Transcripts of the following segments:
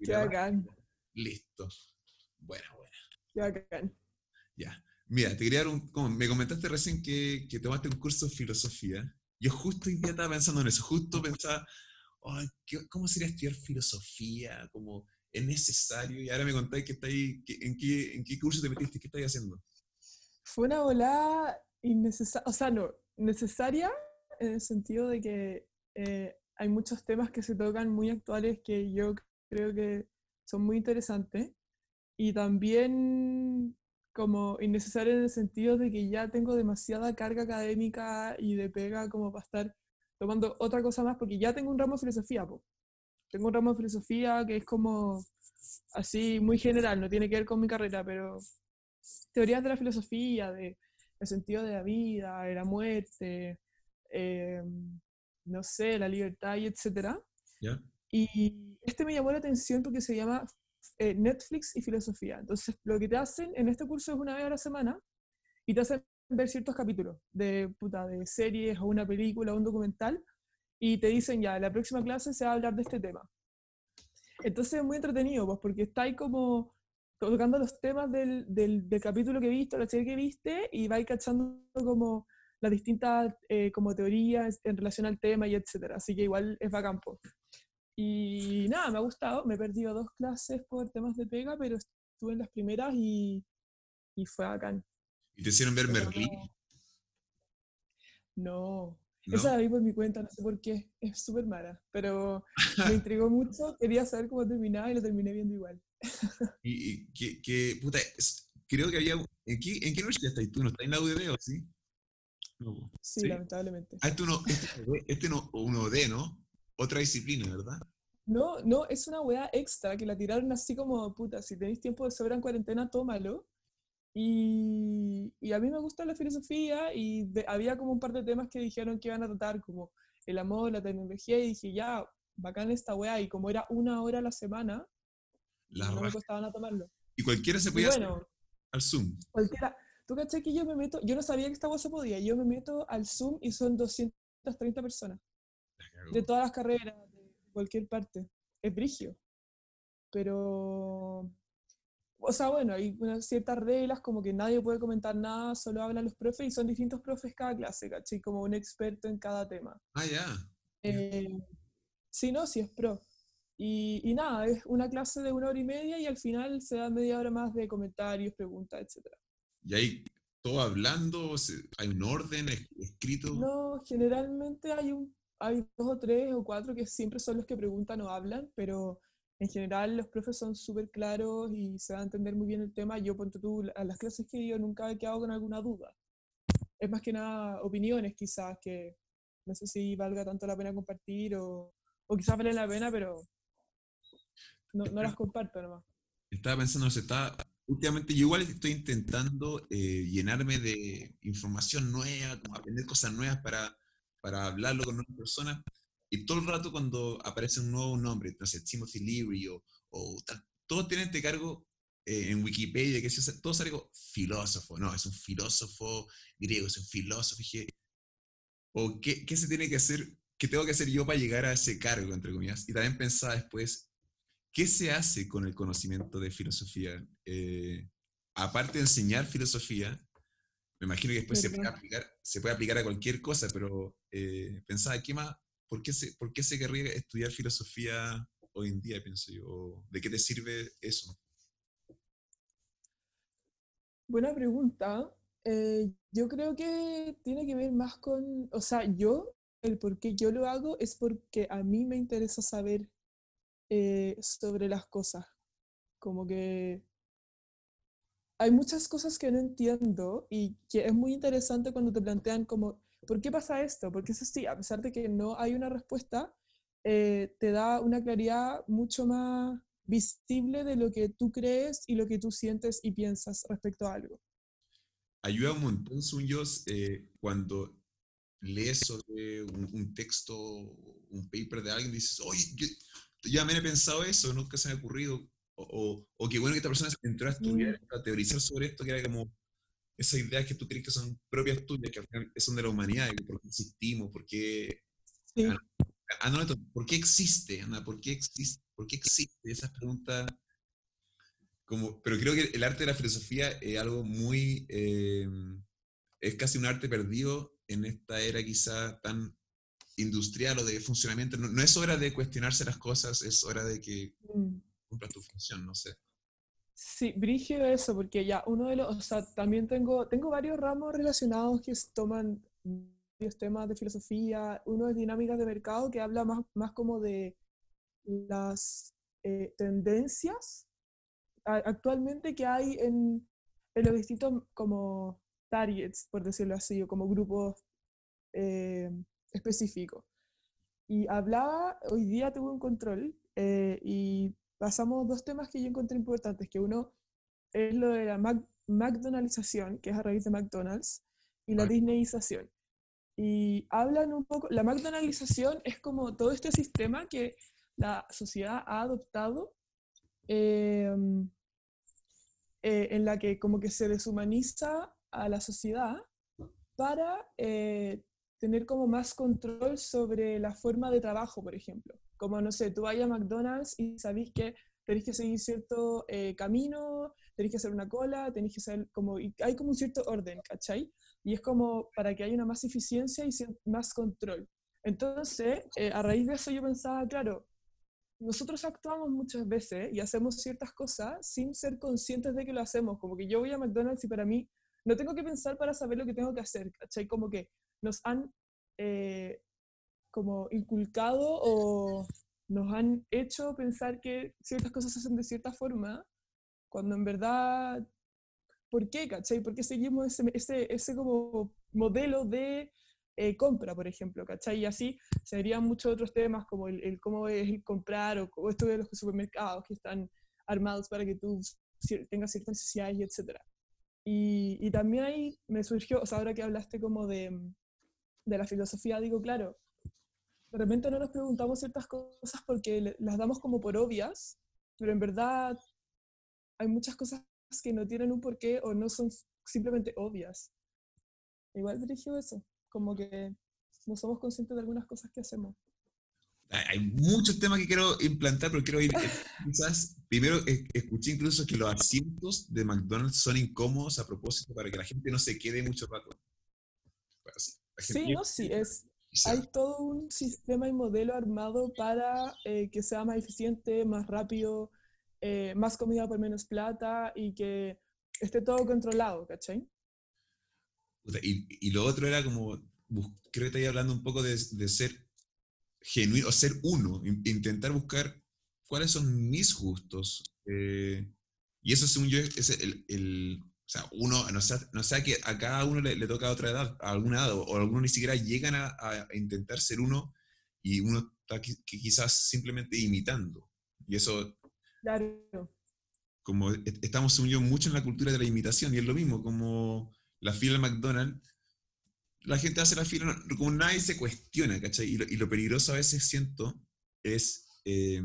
Qué bacán. Listo. Buena, buena. Qué bacán. Ya. Mira, te quería dar un. Como me comentaste recién que, que tomaste un curso de filosofía. Yo justo hoy día estaba pensando en eso. Justo pensaba, ¿qué- ¿cómo sería estudiar filosofía? Como, ¿es necesario? Y ahora me contáis que está ahí, que- en, qué, ¿en qué curso te metiste? ¿Qué estáis haciendo? Fue una volada innecesaria, o sea, no, necesaria en el sentido de que eh, hay muchos temas que se tocan muy actuales que yo creo que son muy interesantes y también como innecesaria en el sentido de que ya tengo demasiada carga académica y de pega como para estar tomando otra cosa más porque ya tengo un ramo de filosofía, po. Tengo un ramo de filosofía que es como así muy general, no tiene que ver con mi carrera, pero teorías de la filosofía, de el sentido de la vida, de la muerte, eh, no sé, la libertad y etcétera. ¿Ya? Y este me llamó la atención porque se llama eh, Netflix y filosofía. Entonces, lo que te hacen en este curso es una vez a la semana y te hacen ver ciertos capítulos de, puta, de series o una película o un documental y te dicen ya, la próxima clase se va a hablar de este tema. Entonces es muy entretenido, pues, porque está ahí como tocando los temas del, del, del capítulo que viste, la serie que viste, y vais cachando como las distintas eh, como teorías en relación al tema y etcétera. Así que igual es bacán. po. Y nada, me ha gustado. Me he perdido dos clases por temas de pega, pero estuve en las primeras y, y fue bacán. ¿Y te hicieron ver Pero Merlí? No, ¿No? esa la vi por mi cuenta, no sé por qué. Es súper mala, pero me intrigó mucho. Quería saber cómo terminaba y lo terminé viendo igual. Y, y que, que, puta, es- creo que había... ¿En qué, en qué universidad estás tú? ¿No estás en la UDB o sí? No. Sí, ¿Sí? lamentablemente. Ah, este no, este, no- este no, uno D, ¿no? Otra disciplina, ¿verdad? No, no, es una weá extra que la tiraron así como, puta, si tenéis tiempo de sobra en cuarentena, tómalo. Y, y a mí me gusta la filosofía y de- había como un par de temas que dijeron que iban a tratar, como el amor, la tecnología, y dije, ya, bacán esta weá, y como era una hora a la semana, La no me costaba nada tomarlo. Y cualquiera se podía hacer bueno, al Zoom. cualquiera, tú caché que yo me meto, yo no sabía que esta weá se podía, yo me meto al Zoom y son 230 personas. De todas las carreras, de cualquier parte. Es brigio. Pero, o sea, bueno, hay unas ciertas reglas como que nadie puede comentar nada, solo hablan los profes y son distintos profes cada clase, ¿cachai? Como un experto en cada tema. Ah, ya. Eh, sí, no, sí es pro. Y, y nada, es una clase de una hora y media y al final se da media hora más de comentarios, preguntas, etc. Y ahí todo hablando, hay un orden es- escrito. No, generalmente hay, un, hay dos o tres o cuatro que siempre son los que preguntan o hablan, pero en general los profes son súper claros y se va a entender muy bien el tema. Yo, ponte tú, a las clases que yo nunca he quedado con alguna duda. Es más que nada opiniones quizás que no sé si valga tanto la pena compartir o, o quizás vale la pena, pero no, no las comparto nomás. Estaba pensando, se está, últimamente yo igual estoy intentando eh, llenarme de información nueva, como aprender cosas nuevas para, para hablarlo con otras personas. Y todo el rato cuando aparece un nuevo nombre, no sé, Timothy Leary o, o todos tienen este cargo eh, en Wikipedia, que es, todo sale como filósofo, no, es un filósofo griego, es un filósofo, o qué, qué se tiene que hacer, qué tengo que hacer yo para llegar a ese cargo, entre comillas. Y también pensaba después, ¿qué se hace con el conocimiento de filosofía? Eh, aparte de enseñar filosofía, me imagino que después se puede, aplicar, se puede aplicar a cualquier cosa, pero eh, pensaba, ¿qué más? ¿Por qué, se, ¿Por qué se querría estudiar filosofía hoy en día, pienso yo? ¿O ¿De qué te sirve eso? Buena pregunta. Eh, yo creo que tiene que ver más con, o sea, yo, el por qué yo lo hago es porque a mí me interesa saber eh, sobre las cosas. Como que hay muchas cosas que no entiendo y que es muy interesante cuando te plantean como, ¿por qué pasa esto? ¿Por qué es así? A pesar de que no hay una respuesta, eh, te da una claridad mucho más visible de lo que tú crees y lo que tú sientes y piensas respecto a algo. Ayuda un montón, yo, eh, cuando lees sobre un, un texto, un paper de alguien, dices, oye, yo, yo también he pensado eso, nunca se me ha ocurrido. O, o, qué bueno que esta persona se entró a estudiar, a teorizar sobre esto, que era como esas ideas que tú crees que son propias tuyas, que al final son de la humanidad, y por qué existimos, por qué... Sí. Ah, ah, ¿por qué existe, Ana? ¿Por qué existe? ¿Por qué existe? Esas preguntas, como, pero creo que el arte de la filosofía es algo muy, eh, es casi un arte perdido en esta era quizá tan industrial o de funcionamiento. No, es hora de cuestionarse las cosas, es hora de que mm. Cumplas tu función, no sé. Sí, brígido eso, porque ya uno de los, o sea, también tengo, tengo varios ramos relacionados que toman varios temas de filosofía. Uno es dinámicas de mercado, que habla más, más como de las eh, tendencias actualmente que hay en, en, los distintos como targets, por decirlo así, o como grupos eh, específicos. Y hablaba, hoy día tuve un control eh, y pasamos dos temas que yo encontré importantes, que uno es lo de la McDonaldización, que es a raíz de McDonald's, y la Disneyización. Y hablan un poco, la McDonaldización es como todo este sistema que la sociedad ha adoptado em, eh, en la que como que se deshumaniza a la sociedad para eh, tener como más control sobre la forma de trabajo, por ejemplo. Como, no sé, tú vayas a McDonald's y sabéis que tenéis que seguir cierto eh, camino, tenéis que hacer una cola, tenéis que hacer como, y hay como un cierto orden, ¿cachai? Y es como para que haya una más eficiencia y más control. Entonces, eh, a raíz de eso yo pensaba, claro, nosotros actuamos muchas veces y hacemos ciertas cosas sin ser conscientes de que lo hacemos. Como que yo voy a McDonald's y para mí no tengo que pensar para saber lo que tengo que hacer, ¿cachai? Como que nos han eh, como inculcado o nos han hecho pensar que ciertas cosas se hacen de cierta forma, cuando en verdad, ¿por qué, cachai? ¿Por qué seguimos ese, ese, ese como modelo de eh, compra, por ejemplo, cachai? Y así serían muchos otros temas como el, cómo es el comprar o, esto de los supermercados que están armados para que tú tengas ciertas necesidades y etcétera. Y, y, también ahí me surgió, o sea, ahora que hablaste como de, de la filosofía, digo, claro, de repente no nos preguntamos ciertas cosas porque las damos como por obvias, pero en verdad hay muchas cosas que no tienen un porqué o no son simplemente obvias. Igual dirigió eso, como que no somos conscientes de algunas cosas que hacemos. Hay muchos temas que quiero implantar, pero quiero ir. Quizás primero escuché incluso que los asientos de McDonald's son incómodos a propósito para que la gente no se quede mucho rato. sí, no, sí, es, hay todo un sistema y modelo armado para eh, que sea más eficiente, más rápido, eh, más comida por menos plata y que esté todo controlado, ¿cachai? Y, y lo otro era como, creo que ahí hablando un poco de, ser genuino, o ser uno, intentar buscar cuáles son mis gustos. Eh, y eso, según yo, es el o sea, uno, no sé, no sé que a cada uno le, toca a otra edad, a alguna edad, o, algunos ni siquiera llegan a, intentar ser uno y uno está que quizás simplemente imitando. Y eso... Claro. Como estamos unidos mucho en la cultura de la imitación, y es lo mismo, como la fila de McDonald's, la gente hace la fila, como nadie se cuestiona, ¿cachai? Y lo, y lo peligroso a veces siento es, eh,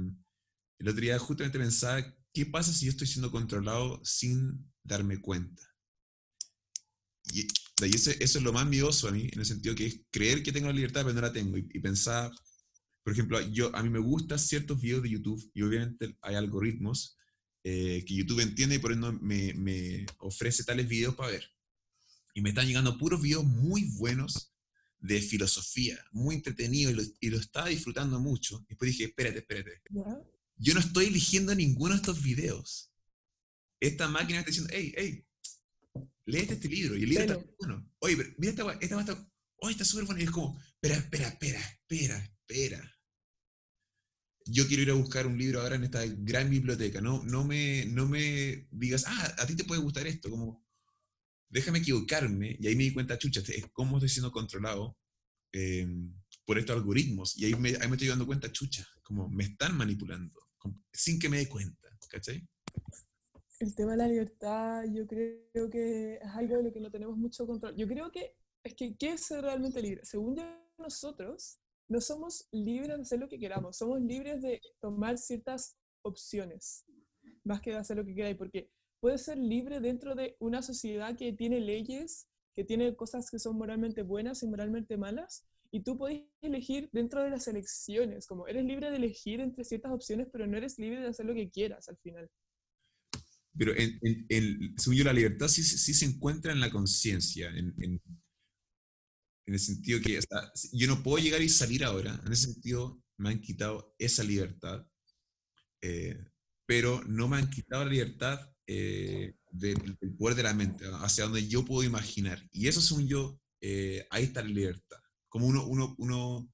el otro día justamente pensaba, ¿qué pasa si yo estoy siendo controlado sin darme cuenta. Y, eso, eso, es lo más miedoso a mí, en el sentido que es creer que tengo la libertad, pero no la tengo. Y, pensar, por ejemplo, yo, a mí me gustan ciertos videos de YouTube y obviamente hay algoritmos eh, que YouTube entiende y por eso me, me, ofrece tales videos para ver. Y me están llegando puros videos muy buenos de filosofía, muy entretenidos y lo, y lo estaba disfrutando mucho. Después dije, espérate, espérate. Yo no estoy eligiendo ninguno de estos videos esta máquina está diciendo, hey, hey, léete este libro. Y el libro está bueno. Oye, pero mira esta esta está, oye, está súper bueno. Y es como, espera, espera, espera, espera, espera. Yo quiero ir a buscar un libro ahora en esta gran biblioteca. No, no, me, no me digas, ah, a ti te puede gustar esto. Como, déjame equivocarme. Y ahí me di cuenta, chucha, es cómo estoy siendo controlado eh, por estos algoritmos. Y ahí me, ahí me estoy dando cuenta, chucha, como me están manipulando, sin que me dé cuenta. ¿Cachai? El tema de la libertad yo creo que es algo de lo que no tenemos mucho control. Yo creo que es que, ¿qué es ser realmente libre? Según nosotros no somos libres de hacer lo que queramos, somos libres de tomar ciertas opciones, más que de hacer lo que queráis, porque puedes ser libre dentro de una sociedad que tiene leyes, que tiene cosas que son moralmente buenas y moralmente malas, y tú podés elegir dentro de las elecciones, como eres libre de elegir entre ciertas opciones, pero no eres libre de hacer lo que quieras al final. Pero en, en, según yo, la libertad sí, sí, se encuentra en la conciencia, en, en, el sentido que yo no puedo llegar y salir ahora, en ese sentido me han quitado esa libertad, eh, pero no me han quitado la libertad eh, del, poder de la mente, hacia donde yo puedo imaginar. Y eso, según yo, eh, ahí está la libertad. Como uno, uno, uno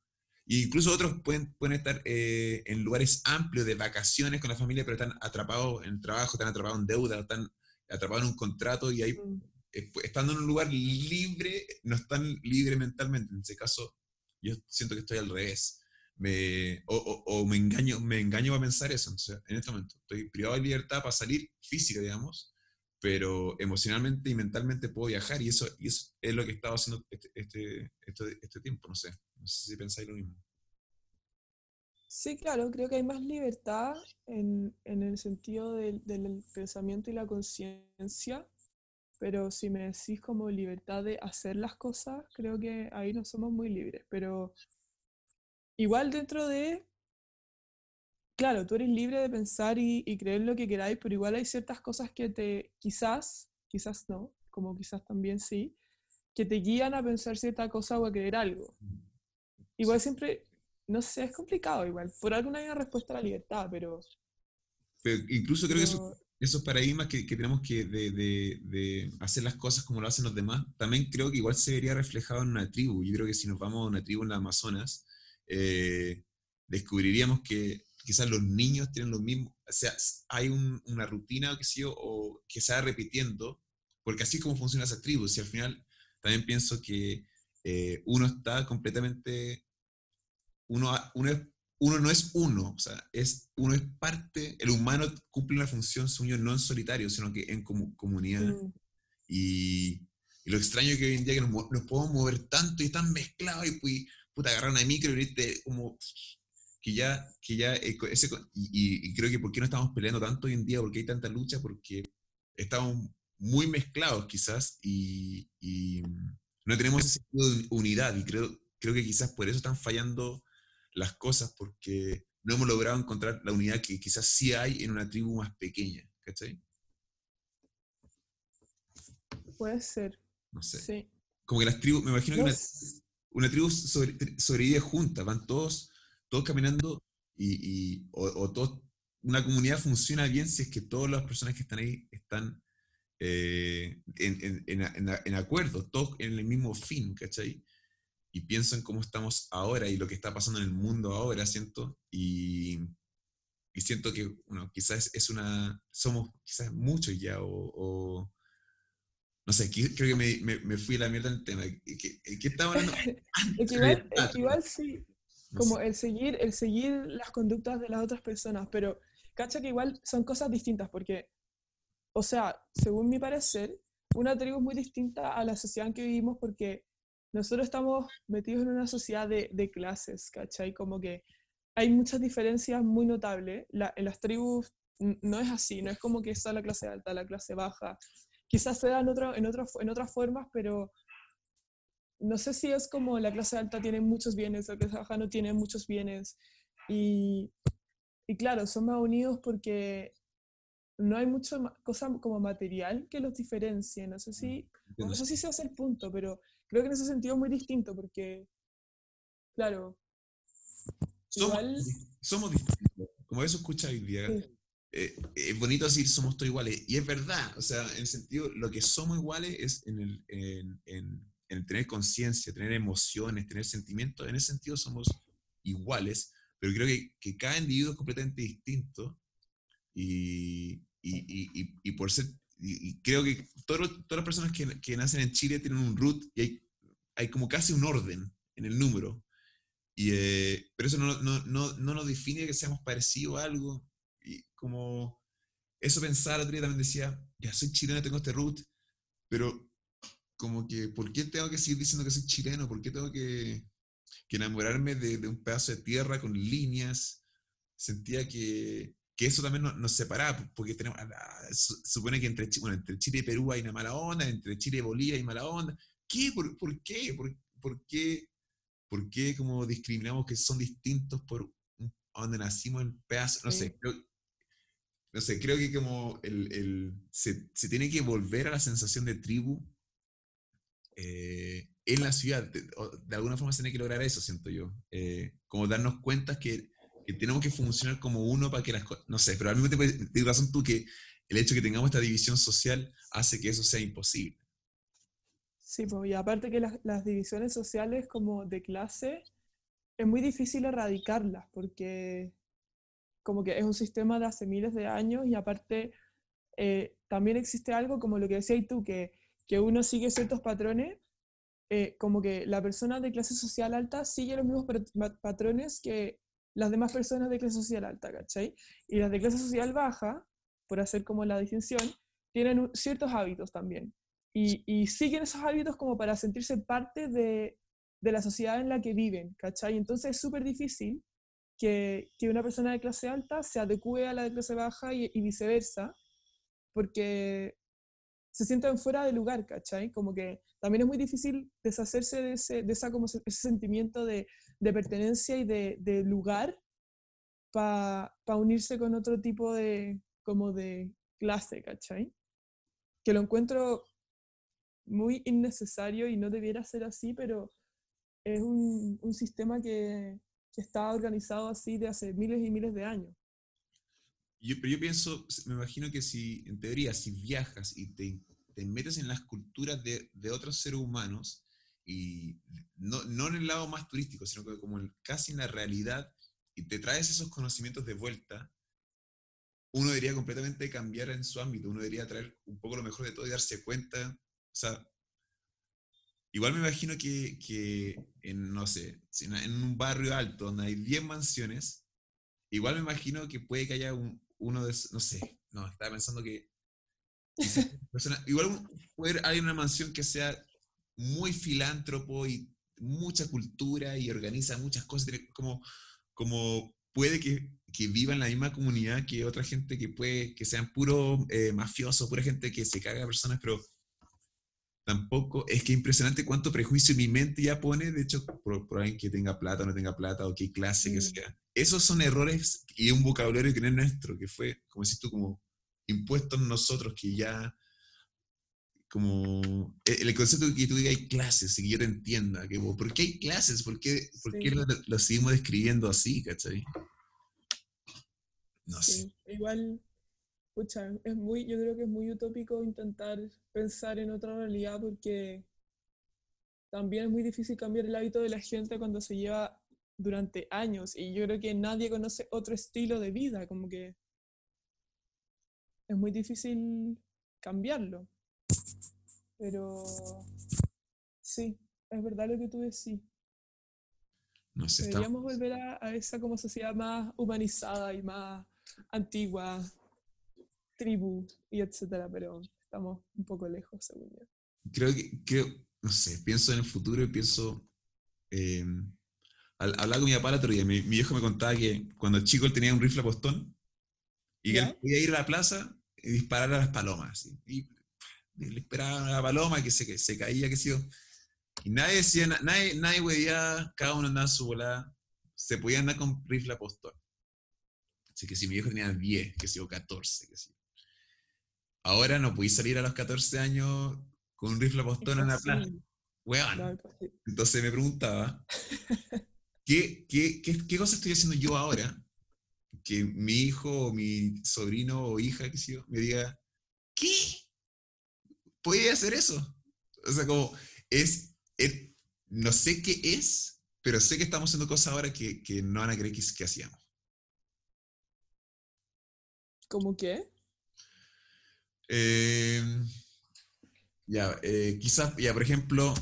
incluso otros pueden, pueden estar eh, en lugares amplios de vacaciones con la familia, pero están atrapados en trabajo, están atrapados en deuda, están atrapados en un contrato y ahí, mm. estando en un lugar libre, no están libres mentalmente. En ese caso, yo siento que estoy al revés. Me, o, o, me, engaño, me engaño a pensar eso. en este momento estoy privado de libertad para salir física, digamos, pero emocionalmente y mentalmente puedo viajar y eso, y eso es lo que he estado haciendo este, este, este, este, tiempo, no sé, no sé si pensáis lo mismo. Sí, claro, creo que hay más libertad en, en el sentido del, del, pensamiento y la conciencia, pero si me decís como libertad de hacer las cosas, creo que ahí no somos muy libres, pero igual dentro de claro, tú eres libre de pensar y, creer lo que queráis, pero igual hay ciertas cosas que te, quizás, quizás no, como quizás también sí, que te guían a pensar cierta cosa o a creer algo. Igual siempre, no sé, es complicado igual. Por alguna hay una respuesta a la libertad, pero... pero incluso creo que esos paradigmas que, tenemos que de, de, hacer las cosas como lo hacen los demás, también creo que igual se vería reflejado en una tribu. Yo creo que si nos vamos a una tribu en la Amazonas, eh, descubriríamos que quizás los niños tienen lo mismo, o sea, hay una rutina que, sé o que se va repitiendo, porque así es como funciona esa tribu, y al final también pienso que eh, uno está completamente, uno, uno, es, uno no es uno, o sea, es, uno es parte, el humano cumple una función suyo no en solitario, sino que en comunidad. Mm. Y, lo extraño es que hoy en día que nos, podemos mover tanto y tan mezclados y pues, puta, agarrar una micro y irte como que ya, que ya ese, y, creo que por qué no estamos peleando tanto hoy en día, porque hay tanta lucha, porque estamos muy mezclados quizás y, no tenemos ese sentido de unidad y creo, creo que quizás por eso están fallando las cosas, porque no hemos logrado encontrar la unidad que quizás sí hay en una tribu más pequeña, ¿cachai? Puede ser. No sé. Sí. Como que las tribus, me imagino que una, una tribu sobrevive junta, van todos todos caminando y, o, todo, una comunidad funciona bien si es que todas las personas que están ahí están eh, en, en, en, acuerdo, todos en el mismo fin, ¿cachai? Y piensan cómo estamos ahora y lo que está pasando en el mundo ahora, siento, y, y siento que, bueno, quizás es una, somos quizás muchos ya, o, no sé, creo que me, me, fui a la mierda en el tema. ¿Qué, qué estaba hablando? igual, igual sí, como el seguir, el seguir las conductas de las otras personas, pero cacha que igual son cosas distintas, porque, o sea, según mi parecer, una tribu es muy distinta a la sociedad en que vivimos porque nosotros estamos metidos en una sociedad de, de clases, ¿cachai? Como que hay muchas diferencias muy notables. en las tribus no es así, no es como que está la clase alta, la clase baja. Quizás se da en, otro, en, otro, en otras formas, pero no sé si es como la clase alta tiene muchos bienes, la clase baja no tiene muchos bienes. Y, y claro, son más unidos porque no hay mucha cosa como material que los diferencie. No sé si, no sé si se hace el punto, pero creo que en ese sentido es muy distinto porque, claro, somos, distintos. Como eso escucha hoy día. Eh, es bonito decir somos todos iguales. Y es verdad, o sea, en el sentido, lo que somos iguales es en, el, en en tener conciencia, tener emociones, tener sentimientos, en ese sentido somos iguales, pero creo que, que cada individuo es completamente distinto y, y, y, por ser, y, creo que todas las personas que, que, nacen en Chile tienen un root y hay, hay como casi un orden en el número. Y, eh, pero eso no, no, no, no, nos define que seamos parecidos a algo. Y como eso pensar, otro también decía, ya soy chileno, tengo este root, pero como que, ¿por qué tengo que seguir diciendo que soy chileno? ¿Por qué tengo que, enamorarme de, un pedazo de tierra con líneas? Sentía que, eso también nos, separaba, porque tenemos, supone que entre, bueno, entre Chile y Perú hay una mala onda, entre Chile y Bolivia hay mala onda. ¿Qué? ¿Por, qué? ¿Por, qué? ¿Por qué como discriminamos que son distintos por donde nacimos el pedazo? No sé, creo, no sé, creo que como el, el se, se, tiene que volver a la sensación de tribu eh, en la ciudad. De, de, alguna forma se tiene que lograr eso, siento yo. Eh, como darnos cuenta que, que, tenemos que funcionar como uno para que las cosas, no sé, pero al mismo tiempo tienes razón tú que el hecho de que tengamos esta división social hace que eso sea imposible. Sí, pues, y aparte que las, las, divisiones sociales como de clase es muy difícil erradicarlas porque como que es un sistema de hace miles de años y aparte eh, también existe algo como lo que decías tú, que, que uno sigue ciertos patrones, eh, como que la persona de clase social alta sigue los mismos patrones que las demás personas de clase social alta, ¿cachai? Y las de clase social baja, por hacer como la distinción, tienen ciertos hábitos también y, siguen esos hábitos como para sentirse parte de, de, la sociedad en la que viven, ¿cachai? Entonces es súper difícil que, que, una persona de clase alta se adecue a la de clase baja y, viceversa, porque se sienten fuera de lugar, ¿cachai? Como que también es muy difícil deshacerse de ese, de esa, como ese sentimiento de, de pertenencia y de, de lugar para pa unirse con otro tipo de, como de clase, ¿cachai? Que lo encuentro muy innecesario y no debiera ser así, pero es un, un sistema que, que, está organizado así de hace miles y miles de años. Yo, pero yo pienso, me imagino que si, en teoría, si viajas y te, te metes en las culturas de, de, otros seres humanos, y no, no en el lado más turístico, sino como casi en la realidad, y te traes esos conocimientos de vuelta, uno debería completamente cambiar en su ámbito, uno debería traer un poco lo mejor de todo y darse cuenta o sea, igual me imagino que, que en, no sé, en un barrio alto donde hay 10 mansiones, igual me imagino que puede que haya un, uno de no sé, no, estaba pensando que igual puede haber una mansión que sea muy filántropo y mucha cultura y organiza muchas cosas, como, como puede que, que viva en la misma comunidad que otra gente que puede, que sean puro eh, mafiosos, pura gente que se caga a personas, pero tampoco, es que impresionante cuánto prejuicio mi mente ya pone, de hecho, por, por alguien que tenga plata o no tenga plata, o qué clase que sea. Esos son errores y un vocabulario que no es nuestro, que fue, como decís tú, como impuesto en nosotros, que ya, como, e, el concepto de que tú digas hay clases y que yo te entienda, que, ¿por qué hay clases? ¿Por qué, por sí. qué lo, lo, seguimos describiendo así, cachai? No sí. sé. Igual Pucha, es muy, yo creo que es muy utópico intentar pensar en otra realidad porque también es muy difícil cambiar el hábito de la gente cuando se lleva durante años y yo creo que nadie conoce otro estilo de vida, como que es muy difícil cambiarlo. Pero sí, es verdad lo que tú decís. No sé, Deberíamos está... volver a, a esa como sociedad más humanizada y más antigua, tribu y etcétera, pero estamos un poco lejos, según yo. Creo que, creo, no sé, pienso en el futuro y pienso. Eh, al hablar con mi papá el otro día, mi, mi, viejo me contaba que cuando el chico él tenía un rifle a postón y que él podía ir a la plaza y disparar a las palomas. Y le esperaban a la paloma que se, que se caía, que sé yo. Y nadie decía, nadie, nadie huevía, cada uno andaba a su volada. Se podía andar con rifle a postón. Así que si mi viejo tenía 10, que sé yo, 14, que sé yo. Ahora no podéis salir a los 14 años con un rifle postón en la plaza. Weón. Entonces me preguntaba, ¿qué, qué, qué, ¿qué cosa estoy haciendo yo ahora? Que mi hijo o mi sobrino o hija, qué sé yo, me diga, ¿qué? ¿Puede hacer eso? O sea, como, es, es, no sé qué es, pero sé que estamos haciendo cosas ahora que, que no van a creer que, que hacíamos. ¿Cómo qué? Eh, ya, eh, quizás, ya, por ejemplo,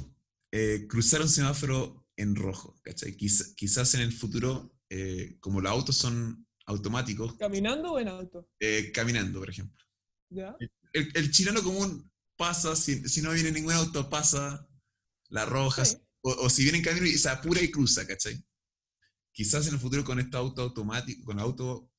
eh, cruzar un semáforo en rojo, ¿cachai? Quizás, quizás en el futuro, eh, como los autos son automáticos. ¿Caminando o en auto? Caminando, por ejemplo. ¿Ya? El, el, chileno común pasa, si, si, no viene ningún auto, pasa la roja, sí. o, o, si viene en camino y se apura y cruza, ¿cachai? Quizás en el futuro con este auto automático, con auto,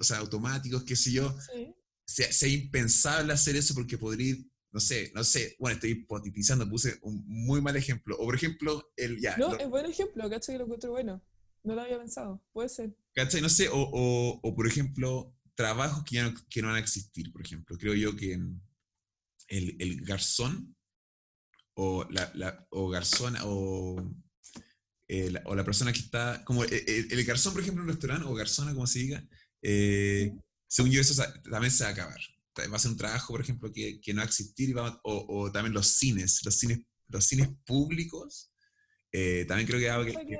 o sea, automáticos, qué sé yo, sí sea, sea, impensable hacer eso porque podría no sé, no sé, bueno, estoy hipotetizando, puse un muy mal ejemplo. O por ejemplo, el ya. No, es buen ejemplo, ¿cachai? Que lo encuentro bueno. No lo había pensado, puede ser. ¿Cachai? No sé, o, o, o por ejemplo, trabajos que ya no, que no van a existir, por ejemplo. Creo yo que el, el garzón o la, la o garzona o, eh, la, o la persona que está, como el, el, garzón, por ejemplo, en un restaurante, o garzona, como se diga, eh, según yo eso también se va a acabar. Va a ser un trabajo, por ejemplo, que, que no va a existir, y va, o, o, también los cines, los cines, los cines públicos, eh, también creo que va, que, que,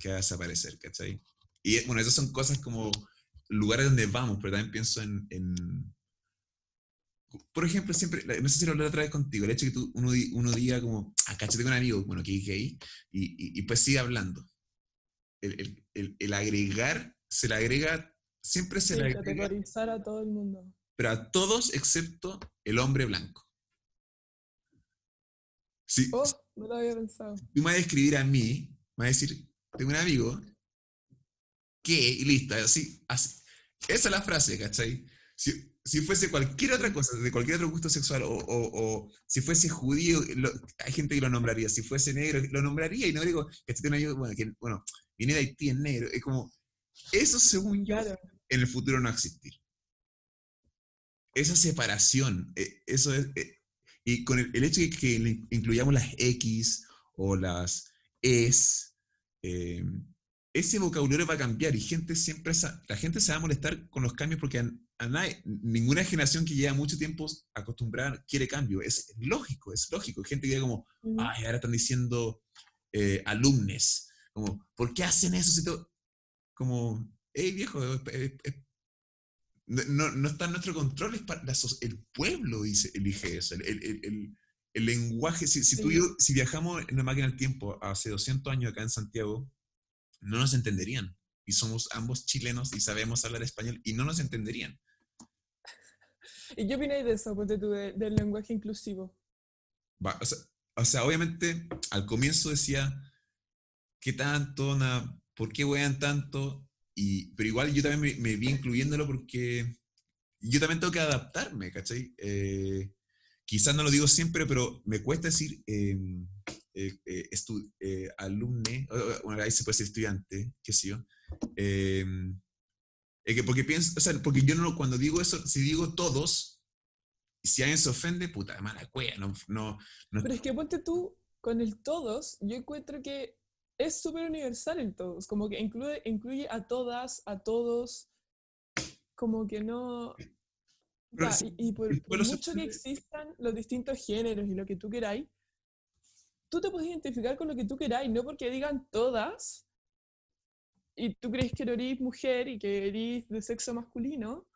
que va a desaparecer, ¿cachai? Y bueno, esas son cosas como lugares donde vamos, pero también pienso en, en por ejemplo, siempre, no sé si lo hablé otra vez contigo, el hecho que tú uno, uno diga como, acá tengo un amigo, bueno, que dije ahí, y, y, y, pues sigue hablando. El, el, el, el, agregar, se le agrega, siempre se Sí, le agrega, categorizar a todo el mundo. pero a todos excepto el hombre blanco. Si Oh, no lo había pensado. tú me vas a describir a mí, me vas a decir, tengo un amigo que, y listo, así, así. Esa es la frase, ¿cachai? Si, si fuese cualquier otra cosa, de cualquier otro gusto sexual, o, o, o si fuese judío, lo- hay gente que lo nombraría, si fuese negro, lo nombraría, y no digo, que amigo, bueno, que, bueno, viene de Haití, es negro, es como, eso según yo, en el futuro no va a existir. Esa separación, eh, eso es, eh, y con el, el hecho de que incluyamos las X o las Es, eh, ese vocabulario va a cambiar y gente siempre, la gente se va a molestar con los cambios porque a, a nadie, ninguna generación que lleva mucho tiempo acostumbrada quiere cambio. Es lógico, es lógico. Gente que como, Mm. ay, ahora están diciendo eh, alumnes, como, ¿por qué hacen eso? Si todo? Como, hey viejo, no, no- está en nuestro control, es para la so- el pueblo dice, elige eso, el, el- el- el- lenguaje, si, si tú y yo- si viajamos en una máquina del tiempo hace 200 años acá en Santiago, no nos entenderían. Y somos ambos chilenos y sabemos hablar español y no nos entenderían. ¿Y qué opináis de eso, ponte tú, de- del lenguaje inclusivo? Va, o, sea, o sea, obviamente al comienzo decía, ¿qué tanto? Na- ¿Por qué wean tanto? Y, pero igual yo también me, me vi incluyéndolo porque yo también tengo que adaptarme, ¿cachai? Eh, quizás no lo digo siempre, pero me cuesta decir eh, eh, eh, eh, alumne, se puede decir estudiante, qué sé yo. Eh, es que porque pienso, o sea, porque yo no, cuando digo eso, si digo todos, si alguien se ofende, puta, mala cueva, no, no, no Pero es que ponte tú, con el todos, yo encuentro que es súper universal el todos, como que incluye, incluye a todas, a todos, como que no... Pero Ya, y, y por, por mucho que existan los distintos géneros y lo que tú queráis, tú te puedes identificar con lo que tú queráis, no porque digan todas y tú crees que eres mujer y que eres de sexo masculino.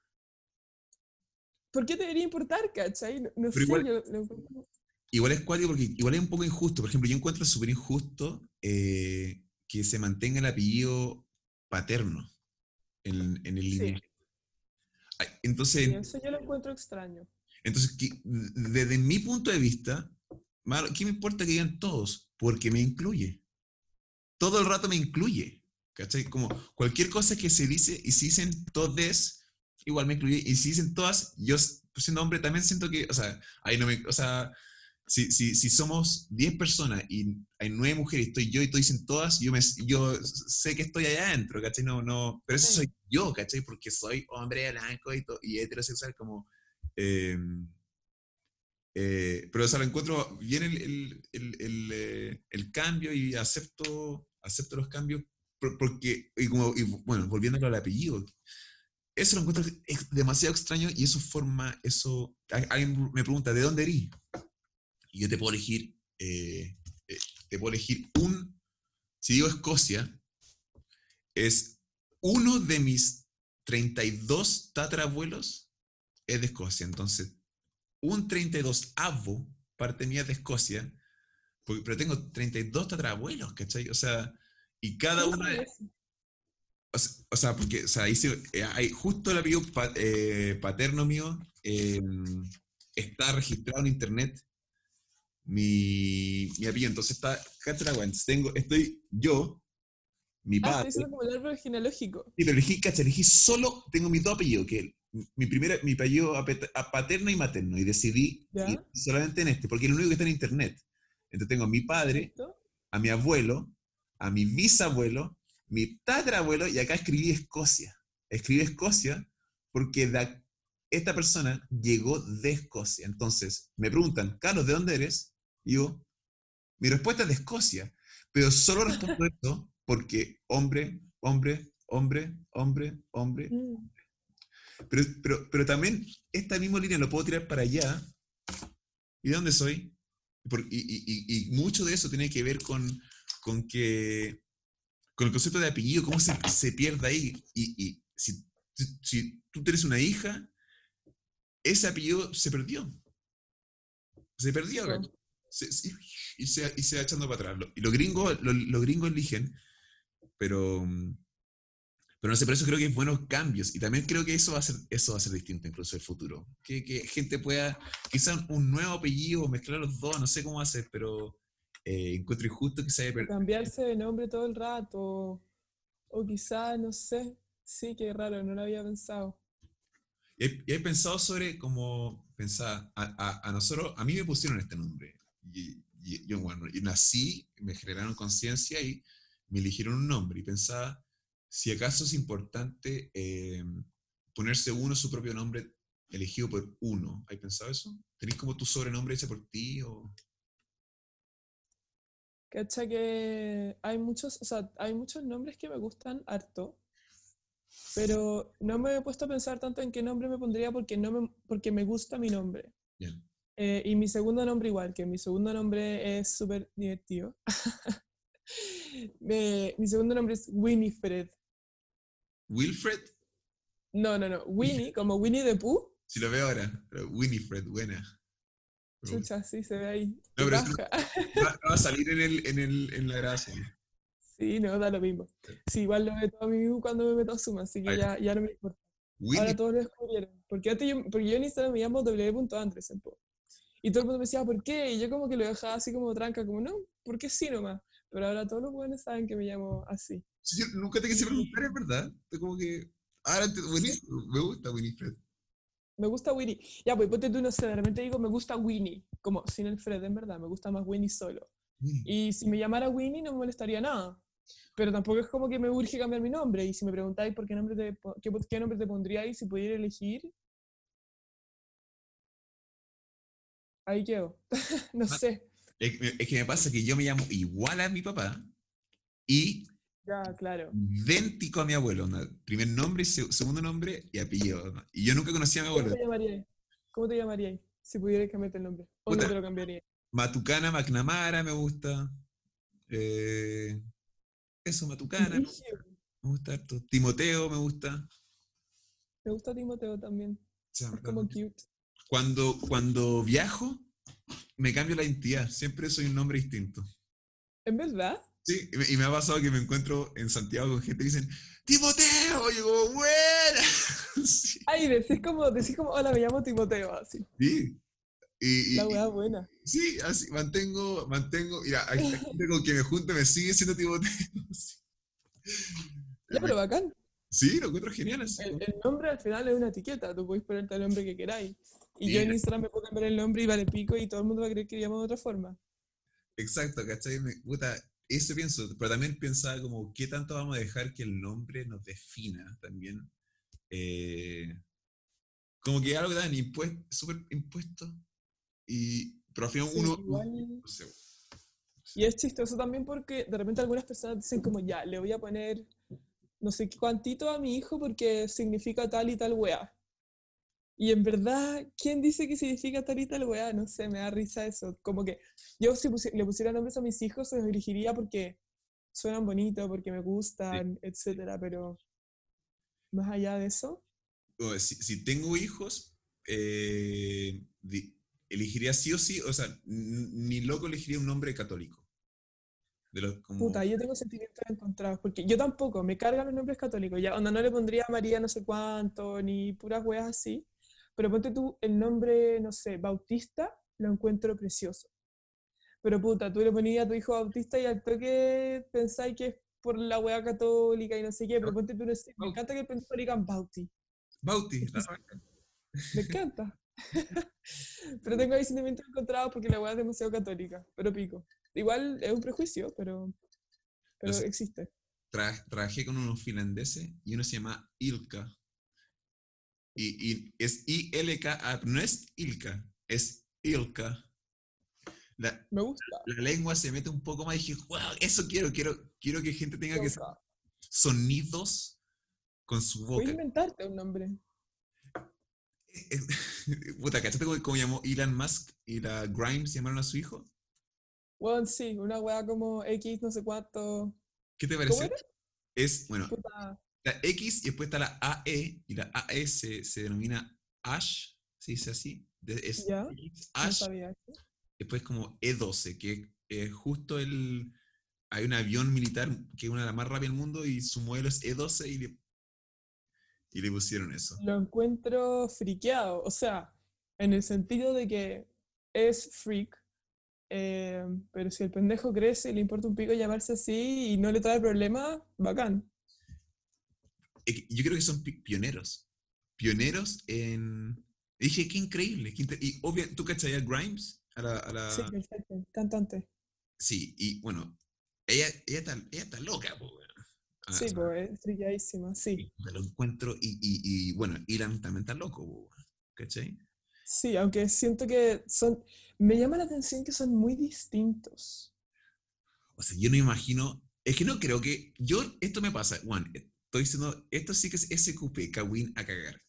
¿Por qué te debería importar, cachai? No, no sé, igual- yo lo Igual es cuático porque igual es un poco injusto. Por ejemplo, yo encuentro súper injusto eh, que se mantenga el apellido paterno en, en el Sí. Ay, sí, Entonces, eso yo lo encuentro extraño. entonces que- desde mi punto de vista, ¿qué me importa que digan todos? Porque me incluye. Todo el rato me incluye. ¿Cachai? Como cualquier cosa que se dice y si dicen todes, igual me incluye. Y si dicen todas, yo s- siendo hombre también siento que, o sea, ahí no me, o sea, si, si, si somos 10 personas y hay 9 mujeres y estoy yo y tú dicen todas, yo, me, yo sé que estoy allá adentro, ¿cachai? No, no, pero eso Sí. soy yo, ¿cachai? Porque soy hombre blanco y, to- y heterosexual, como... eh, eh, pero o sea, lo encuentro bien el, el, el, el, eh, cambio y acepto, acepto los cambios porque, y como, y bueno, volviendo al apellido, eso lo encuentro demasiado extraño y eso forma, eso, alguien me pregunta, ¿de dónde eres? Y yo te puedo elegir, eh, eh, te puedo elegir un, si digo Escocia, es uno de mis 32 tatarabuelos es de Escocia, entonces un 32 avo parte mía es de Escocia, porque- pero tengo 32 tatarabuelos, ¿cachai? O sea, y cada ¿Cómo uno... sabes de- o sea, o sea, porque o sea, ahí se- eh, hay justo el apellido pa- eh, paterno mío eh, está registrado en internet mi, mi apellido. Entonces está. Tengo, estoy yo, mi Ah, padre. estoy diciendo como el árbol genealógico. Sí, pero elegí, cacha, elegí solo, tengo mis dos apellidos, que mi primera, mi apellido paterno y materno, y decidí solamente en este, porque es lo único que está en internet. Entonces tengo a mi padre, a mi abuelo, a mi bisabuelo, mi tatarabuelo, y acá escribí Escocia. Escribí Escocia porque esta persona llegó de Escocia. Entonces, me preguntan, Carlos, ¿de dónde eres? Y yo, mi respuesta es de Escocia, pero solo respondo esto porque hombre, hombre, hombre, hombre, hombre. Mm. Pero, pero, pero también esta misma línea lo puedo tirar para allá. ¿Y de dónde soy? y, y, y, mucho de eso tiene que ver con, con, que, con el concepto de apellido, cómo se, se pierde ahí. Y, si, si, tú tienes una hija, ese apellido se perdió. Se perdió. y, se, y se va echando para atrás. Y los gringos, los gringos eligen, pero pero no sé, por eso creo que hay buenos cambios. Y también creo que eso va a ser, eso va a ser distinto incluso en el futuro. Que, que gente pueda, quizás un nuevo apellido, mezclar los dos, no sé cómo hacer, pero eh, encuentro injusto que se haya Cambiarse de nombre todo el rato. O quizás, no sé. Sí, qué raro, no lo había pensado. Y he, pensado sobre cómo pensar, a, a, nosotros, a mí me pusieron este nombre. Y, yo, bueno, y nací, me generaron conciencia y me eligieron un nombre. Y pensaba, si acaso es importante eh, ponerse uno su propio nombre elegido por uno. ¿Hay pensado eso? ¿Tenéis como tu sobrenombre hecho por ti? O... Cacha que hay muchos, o sea, hay muchos nombres que me gustan harto, pero no me he puesto a pensar tanto en qué nombre me pondría porque, no me, porque me gusta mi nombre. Eh, y mi segundo nombre igual, que mi segundo nombre es súper divertido. mi segundo nombre es Winifred. ¿Wilfred? No, no, no. Winnie, como Winnie the Pooh. Si lo veo ahora, pero Winifred, buena. Chucha, sí, se ve ahí. No, pero va, a salir en, el, en, el, en la grabación. Sí, no, da lo mismo. Sí, igual lo todo a mí cuando me meto a Zoom, así que ya, ya, no me importa. Ahora todos lo descubrieron. Porque, yo, porque yo en Instagram me llamo w.andres. Y todo el mundo me decía, ¿por qué? Y yo como que lo dejaba así como tranca, como, no, ¿por qué sí nomás? Pero ahora todos los buenos saben que me llamo así. Sí, yo nunca te quise preguntar, es verdad. Como que, ahora te, buenísimo, me gusta Winifred. Me gusta Winnie. Ya, pues ponte tú, no sé, de repente digo, me gusta Winnie, como sin el Fred, en verdad, me gusta más Winnie solo. Y si me llamara Winnie no me molestaría nada. Pero tampoco es como que me urge cambiar mi nombre. Y si me preguntáis por qué nombre te, qué, qué nombre te pondríais si pudiera elegir, ahí quedo. no ah, sé. Es, que me pasa que yo me llamo igual a mi papá y ya, claro. idéntico a mi abuelo. Primer nombre, segundo nombre y apellido. Y yo nunca conocí a mi abuelo. ¿Cómo te llamarías? ¿Cómo te llamarías si pudieras cambiarte el nombre? ¿O no te lo cambiaría? Matucana, McNamara me gusta. Eh, eso, Matucana. Me gusta harto. Timoteo me gusta. Me gusta Timoteo también. es como cute. Cuando, cuando viajo, me cambio la identidad. Siempre soy un nombre distinto. ¿En verdad? Sí, y me ha pasado que me encuentro en Santiago con gente que dicen, Timoteo, y digo, buena. Ay, decís como, decís como, hola, me llamo Timoteo, así. Sí. Y, la weá buena. Sí, así, mantengo, mantengo, mira, hay gente con quien me junto me sigue siendo Timoteo. Ya, pero bacán. Sí, lo encuentro genial. Así. El, nombre al final es una etiqueta, tú podés ponerte el nombre que queráis. Y yo en Instagram me puedo cambiar el nombre y vale pico y todo el mundo va a creer que llamo de otra forma. Exacto, ¿cachai? Me, puta, eso pienso, pero también pensaba como, ¿qué tanto vamos a dejar que el nombre nos defina también? Eh, como que algo que dan impuesto, súper impuesto, y, pero al final uno... y es chistoso también porque de repente algunas personas dicen como, ya, le voy a poner no sé cuántito a mi hijo porque significa tal y tal weá. Y en verdad, ¿quién dice que significa tal y tal weá? No sé, me da risa eso. Como que yo si le pusiera nombres a mis hijos, se los elegiría porque suenan bonitos, porque me gustan, etcétera, pero más allá de eso. Si, tengo hijos, eh, elegiría sí o sí, o sea, ni loco elegiría un nombre católico. Puta, yo tengo sentimientos encontrados, porque yo tampoco, me cargan los nombres católicos, ya, onda no le pondría María no sé cuánto, ni puras weas así, pero ponte tú el nombre, no sé, Bautista, lo encuentro precioso. Pero puta, tú le ponías a tu hijo Bautista y al toque pensáis que es por la wea católica y no sé qué, pero ponte tú, me encanta que el le digan Bauti. Bauti, la Me encanta. pero tengo ahí sentimientos encontrados porque la weá es demasiado católica, pero pico. Igual es un prejuicio, pero, pero No sé. existe. Tra- trabajé con unos finlandeses y uno se llama Ilka. Y, y es I-L-K-A, no es Ilka, es Ilka. La, Me gusta. la lengua se mete un poco más y dije, wow, eso quiero, quiero, quiero que gente tenga que sonidos con su Voy a boca. inventarte un nombre. Es- Puta, ¿cachaste cómo, llamó Elon Musk y la Grimes llamaron a su hijo? Bueno, sí, una weá como X, no sé cuánto. ¿Qué te era? Es, bueno, Puta, la X y después está la AE y la AE se, se denomina Ash, se dice así. es Ya, no Ash, sabía. después como E12, que es justo el... Hay un avión militar que es una de las más rápidas del mundo y su modelo es E12 y le, y le pusieron eso. Lo encuentro friqueado. O sea, en el sentido de que es freak. eh, pero si el pendejo crece y le importa un pico llamarse así y no le trae problema, bacán. Yo creo que son pi- pioneros. Pioneros en... Dije, qué increíble. qué y obvio, ¿tú cachai a Grimes? A la, a la- Sí, perfecto. Cantante. Sí, y bueno, ella, ella, está, ella está loca, po. Ah, Sí, o sea, pues es friqueadísima, sí. me lo encuentro y, y, y, bueno, Ilan también está loco, po, ¿cachai? Sí, aunque siento que son. Me llama la atención que son muy distintos. O sea, yo no imagino, es que no creo que, yo, esto me pasa, Juan, estoy diciendo, esto sí que es SQP, Kawin a cagar.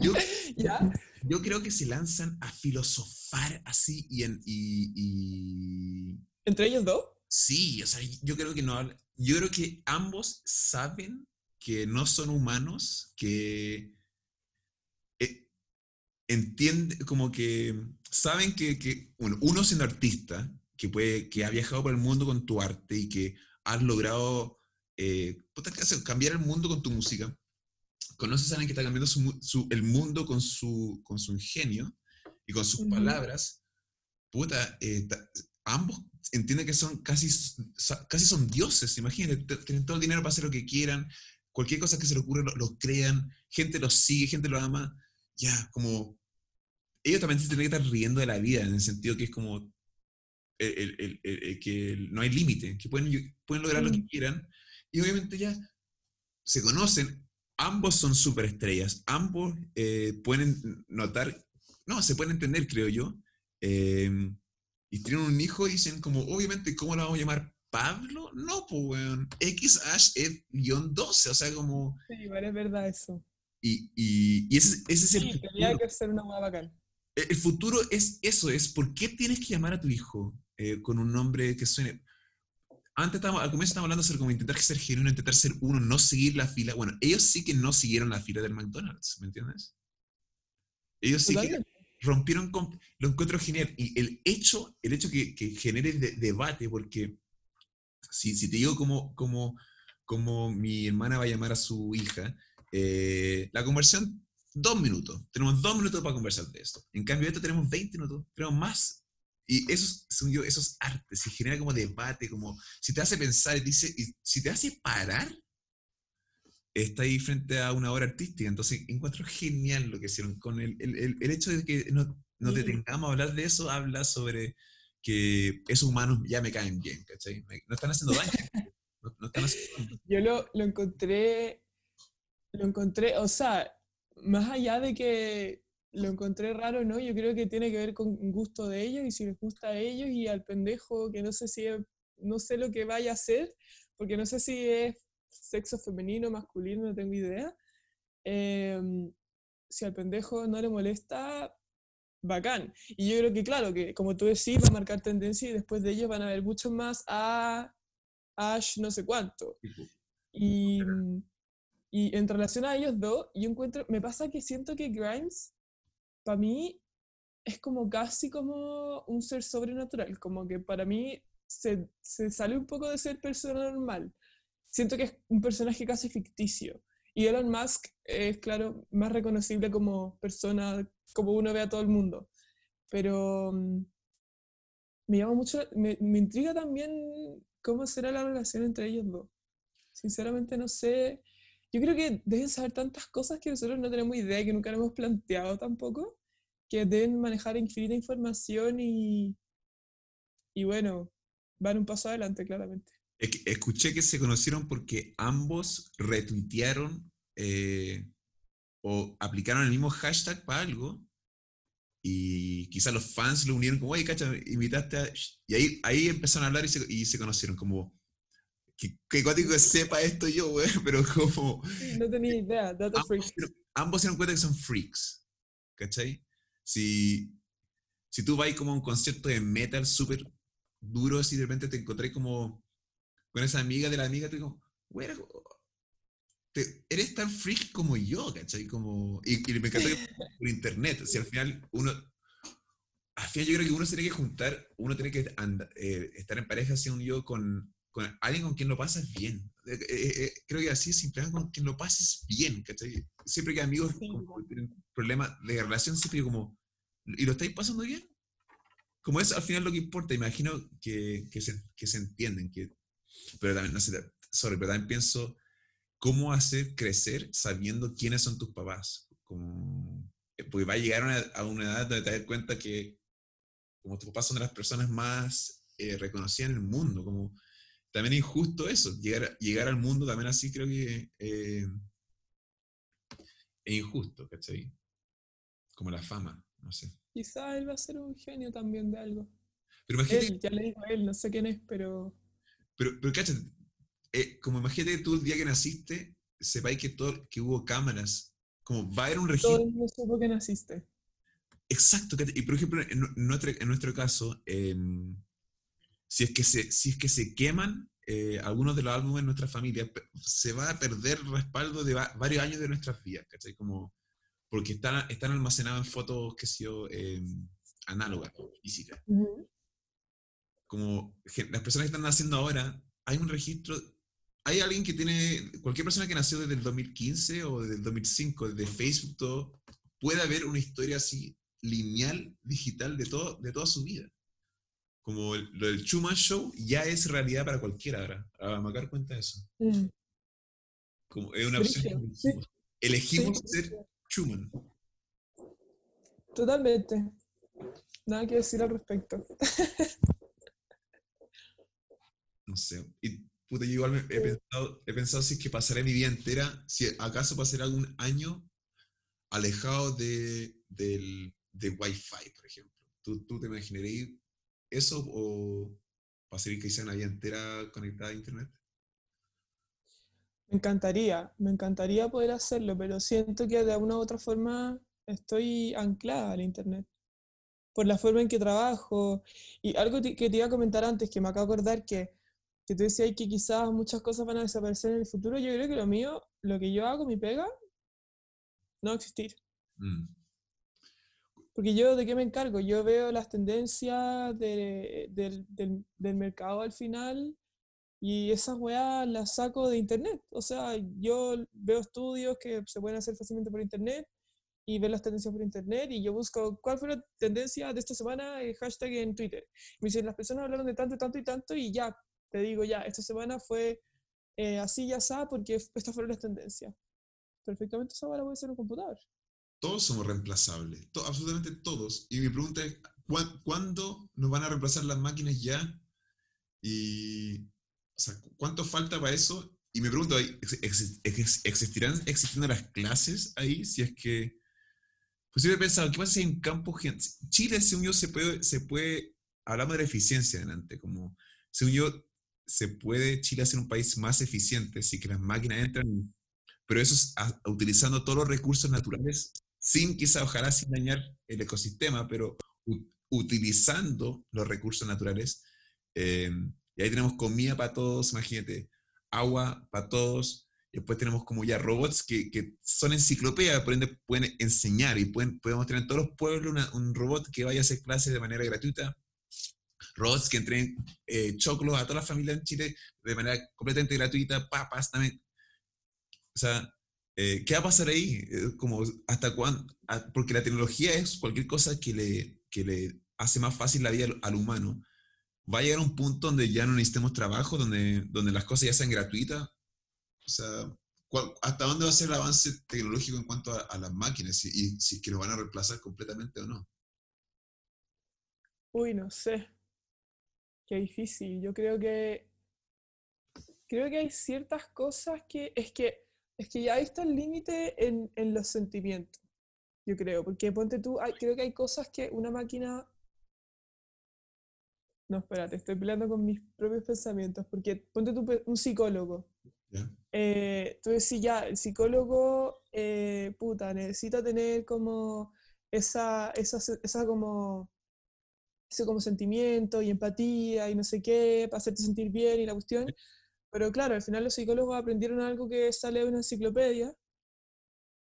Yo, ¿Ya? yo creo que se lanzan a filosofar así y, en, y, y ¿Entre ellos dos? Sí, o sea, yo creo que no Yo creo que ambos saben que no son humanos, que eh, entiende, como que saben que, que, bueno, uno siendo artista, que puede, que ha viajado por el mundo con tu arte y que has logrado eh, ¿qué cambiar el mundo con tu música. Conoce, saben que está cambiando su su- el mundo con su, con su ingenio y con sus Ujú. palabras. Puta, eh, ta- ambos entienden que son casi, casi son dioses, imagínate, te- tienen todo el dinero para hacer lo que quieran, cualquier cosa que se les ocurra lo, lo crean, gente los sigue, gente los ama, ya, como, ellos también se tienen que estar riendo de la vida, en el sentido que es como, el- el- el- que no hay límite, que pueden, pueden lograr lo que quieran, y obviamente ya se conocen, ambos son superestrellas, ambos eh, pueden notar, no, se pueden entender, creo yo, eh, y tienen un hijo y dicen como, obviamente, ¿cómo lo vamos a llamar? ¿Pablo? No, pues, weón. X Ash es guion 12, o sea, como... Sí, igual es verdad eso. Y, y, y ese, ese es el Sí, futuro. tenía que ser una hueá bacán. El el futuro es eso, es ¿por qué tienes que llamar a tu hijo eh, con un nombre que suene... Antes estábamos, al comienzo estábamos hablando sobre como intentar ser genuino, intentar ser uno, no seguir la fila. Bueno, ellos sí que no siguieron la fila del McDonald's, ¿me entiendes? Ellos sí que rompieron con, lo encuentro genial. Y el hecho, el hecho que, que genere de- debate, porque si, si te digo como, como, como mi hermana va a llamar a su hija, eh, la conversión, dos minutos. Tenemos dos minutos para conversar de esto. En cambio, esto tenemos 20 minutos, tenemos más. Y eso, es- según yo, eso es arte, se genera como debate, como si te hace pensar, y dice, y si te hace parar, está ahí frente a una obra artística. Entonces, encuentro genial lo que hicieron con el, el, el- el hecho de que no, nos Sí. detengamos a hablar de eso, habla sobre que esos humanos ya me caen bien, ¿cachai? Me- No están haciendo daño. No, no están haciendo daño. Yo lo, lo encontré, lo encontré, o sea, más allá de que lo encontré raro, ¿no? Yo creo que tiene que ver con gusto de ellos y si les gusta a ellos y al pendejo que no sé si es- no sé lo que vaya a hacer, porque no sé si es sexo femenino, masculino, no tengo idea. Em, si al pendejo no le molesta, bacán. Y yo creo que, claro, que como tú decís, va a marcar tendencia y después de ellos van a haber muchos más a Ash no sé cuánto. Y, y en relación a ellos dos, yo encuentro, me pasa que siento que Grimes, para mí, es como casi como un ser sobrenatural, como que para mí se, se sale un poco de ser persona normal. Siento que es un personaje casi ficticio. Y Elon Musk es, claro, más reconocible como persona, como uno ve a todo el mundo. Pero mm, me llama mucho, me, me intriga también cómo será la relación entre ellos dos. Sinceramente no sé. Yo creo que deben saber tantas cosas que nosotros no tenemos idea, que nunca nos hemos planteado tampoco, que deben manejar infinita información y, y bueno, van un paso adelante, claramente. Escuché que se conocieron porque ambos retuitearon eh, o aplicaron el mismo hashtag para algo y quizás los fans lo unieron como, oye, cacha, invitaste a... Y ahí, ahí empezaron a hablar y se, y se conocieron como, que, que cuático sepa esto yo, güey, pero como... no tenía idea, ambos, ambos se dieron cuenta que son freaks, ¿cachai? Si, si tú vas como a un concierto de metal súper duro, y de repente te encontré como con esa amiga de la amiga, te digo, güey, eres tan freak como yo, ¿cachai? Como, y, me encanta por internet, si al final uno, al final yo creo que uno tiene que juntar, uno tiene que eh, estar en pareja, un yo, con, con, alguien con quien lo pasas bien. Eh, eh, creo que así, simplemente con quien lo pases bien, ¿cachai? Siempre que amigos tienen problemas de relación, siempre como, ¿y lo estáis pasando bien? Como es al final lo que importa, imagino que, que, se, que se entienden, que, pero también, no sé, sobre, pero también pienso, cómo hacer crecer sabiendo quiénes son tus papás. Como, eh, porque va a llegar a una edad donde te das cuenta que como tus papás son de las personas más eh, reconocidas en el mundo. Como, también es injusto eso, llegar, llegar al mundo también así creo que eh, es injusto, ¿cachai? Como la fama, no sé. Quizá él va a ser un genio también de algo. Pero imagínate, ya le digo a él, no sé quién es, pero... Pero, pero eh, como imagínate tú el día que naciste, sepáis que, todo, que hubo cámaras, como va a haber un registro. Todo el mundo supo que naciste. Exacto, y por ejemplo, en nuestro, en nuestro caso, si, es que se, si es que se queman eh, algunos de los álbumes de nuestra familia, se va a perder el respaldo de varios años de nuestras vidas, ¿cachai? Como, porque están, están almacenados en fotos, que sé yo, em, análogas, físicas. Como las personas que están naciendo ahora, hay un registro hay alguien que tiene, cualquier persona que nació desde el 2015 o desde el 2005, desde Facebook, todo, puede haber una historia así lineal, digital, de, todo, de toda su vida. Como lo del Truman Show ya es realidad para cualquiera ahora. A Macar cuenta eso. Mm. Como es una opción. Elegimos ser Truman. Totalmente. Nada que decir al respecto. no sé. Y puta, yo igual he, pensado, he pensado si es que pasaré mi vida entera, si acaso pasaré algún año alejado de, del, de Wi-Fi, por ejemplo. ¿Tú, ¿Tú, te imaginarías eso o pasaría que sea una vida entera conectada a Internet? Me encantaría, me encantaría poder hacerlo, pero siento que de alguna u otra forma estoy anclada al Internet por la forma en que trabajo. Y algo que te iba a comentar antes, que me acabo de acordar que que tú decías que quizás muchas cosas van a desaparecer en el futuro, yo creo que lo mío, lo que yo hago, mi pega, no va a existir. Mm. Porque yo, ¿de qué me encargo? Yo veo las tendencias del, del, del, mercado al final y esas weas las saco de internet. O sea, yo veo estudios que se pueden hacer fácilmente por internet y ver las tendencias por internet y yo busco cuál fue la tendencia de esta semana, el hashtag en Twitter. Me dicen, las personas hablaron de tanto, tanto y tanto y ya, te digo, ya, esta semana fue eh, así y así porque estas fueron las tendencias. Perfectamente esa ahora puede ser un computador. Todos somos reemplazables, absolutamente todos. Y mi pregunta es, ¿cuándo nos van a reemplazar las máquinas ya? Y, o sea, ¿cuánto falta para eso? Y me pregunto, ¿existirán existiendo las clases ahí? Si es que... Pues yo he pensado, ¿qué pasa si en campo... Chile, según yo, se puede, se puede... Hablamos de la eficiencia delante, como... Según yo, se puede Chile hacer un país más eficiente si que las máquinas entran, pero eso es utilizando todos los recursos naturales, sin quizá, ojalá sin dañar el ecosistema, pero utilizando los recursos naturales. Em, y ahí tenemos comida para todos, imagínate, agua para todos. Después tenemos como ya robots que, que son enciclopedias, ende pueden enseñar y pueden, podemos tener en todos los pueblos un robot que vaya a hacer clases de manera gratuita robots que entren eh, choclos a toda la familia en Chile de manera completamente gratuita, papas también. O sea, eh, ¿qué va a pasar ahí? Eh, como, ¿Hasta cuándo? Ah, porque la tecnología es cualquier cosa que le, que le hace más fácil la vida al, humano. Va a llegar a un punto donde ya no necesitemos trabajo, donde, donde las cosas ya sean gratuitas. O sea, ¿hasta dónde va a ser el avance tecnológico en cuanto a, las máquinas? Y, si es que nos van a reemplazar completamente o no. Uy, no sé. Qué difícil. Yo creo que. Creo que hay ciertas cosas que. Es que, es que ya está el límite en, en, los sentimientos. Yo creo. Porque ponte tú. creo que hay cosas que una máquina. No, espérate, estoy peleando con mis propios pensamientos. Porque ponte tú un psicólogo. Eh, tú decís ya, el psicólogo, eh, puta, necesita tener como esa, esa, esa como ese como sentimiento y empatía y no sé qué, para hacerte sentir bien y la cuestión. Pero claro, al final los psicólogos aprendieron algo que sale de una enciclopedia